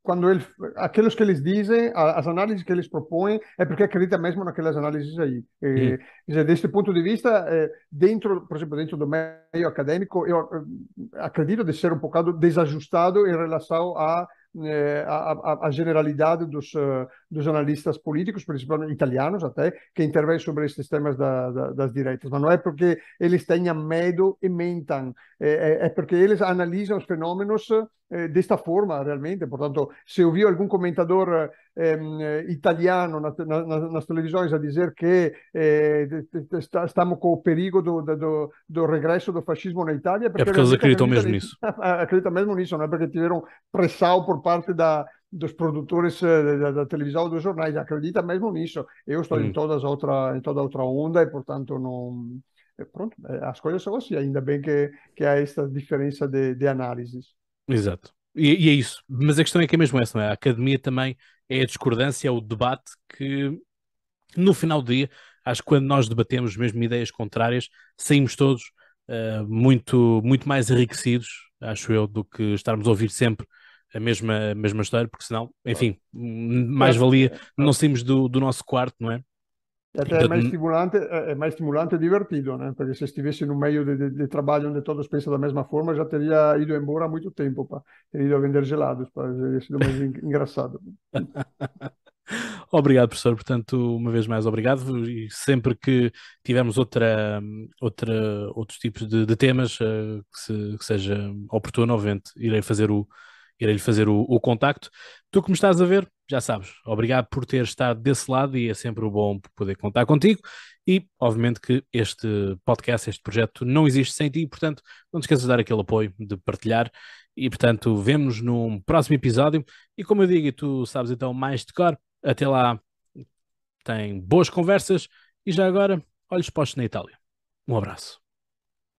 [SPEAKER 2] quando ele, aqueles que eles dizem, as análises que eles propõem, é porque acredita mesmo naquelas análises aí. E, dizer, deste ponto de vista, é, dentro, por exemplo, dentro do meio acadêmico, eu acredito de ser um bocado desajustado em relação a é, a, a, a, generalidade dos, uh, dos analistas políticos, principalmente italianos até, que intervêm sobre estes temas da, da, das direitas. Mas não é porque eles tenham medo e mentam, é, é porque eles analisam os fenômenos eh, desta forma realmente. Portanto, se eu vi algum comentador eh, italiano na, na, nas televisões a dizer que eh, estamos com o perigo do, do, do, regresso do fascismo na Itália,
[SPEAKER 1] é porque, é porque eles acreditam mesmo nisso.
[SPEAKER 2] Acreditam mesmo nisso, não é porque tiveram pressão por parte da, dos produtores eh, da, da, televisão dos jornais, acredita mesmo nisso. Eu estou hum. em, todas outra, em toda outra onda e, portanto, não. Eh, pronto, as coisas são assim, ainda bem que, que há esta diferença de, de análises.
[SPEAKER 1] Exato. E, e, é isso. Mas a questão é que é mesmo essa, não é? A academia também é a discordância, é o debate que, no final do dia, acho que quando nós debatemos mesmo ideias contrárias, saímos todos uh, muito, muito mais enriquecidos, acho eu, do que estarmos a ouvir sempre a mesma, a mesma história, porque senão, enfim, mais valia não saímos do, do nosso quarto, não é?
[SPEAKER 2] Até é mais estimulante, é mais estimulante e divertido, né? Porque se estivesse no meio de, de, de, trabalho onde todos pensam da mesma forma, já teria ido embora há muito tempo, para ter ido a vender gelados, para ter sido mais engraçado.
[SPEAKER 1] Obrigado, professor. Portanto, uma vez mais, obrigado. E sempre que tivermos outra, outra, outros tipos de, de temas uh, que, se, que, seja oportuno, obviamente, irei fazer o, irei-lhe fazer o, o contacto. Tu que me estás a ver, já sabes, obrigado por ter estado desse lado e é sempre bom poder contar contigo. E, obviamente, que este podcast, este projeto não existe sem ti, portanto, não te esqueças de dar aquele apoio, de partilhar. E, portanto, vemos num próximo episódio. E, como eu digo, e tu sabes então mais de cor, até lá tem boas conversas e já agora, olhos postos na Itália. Um abraço.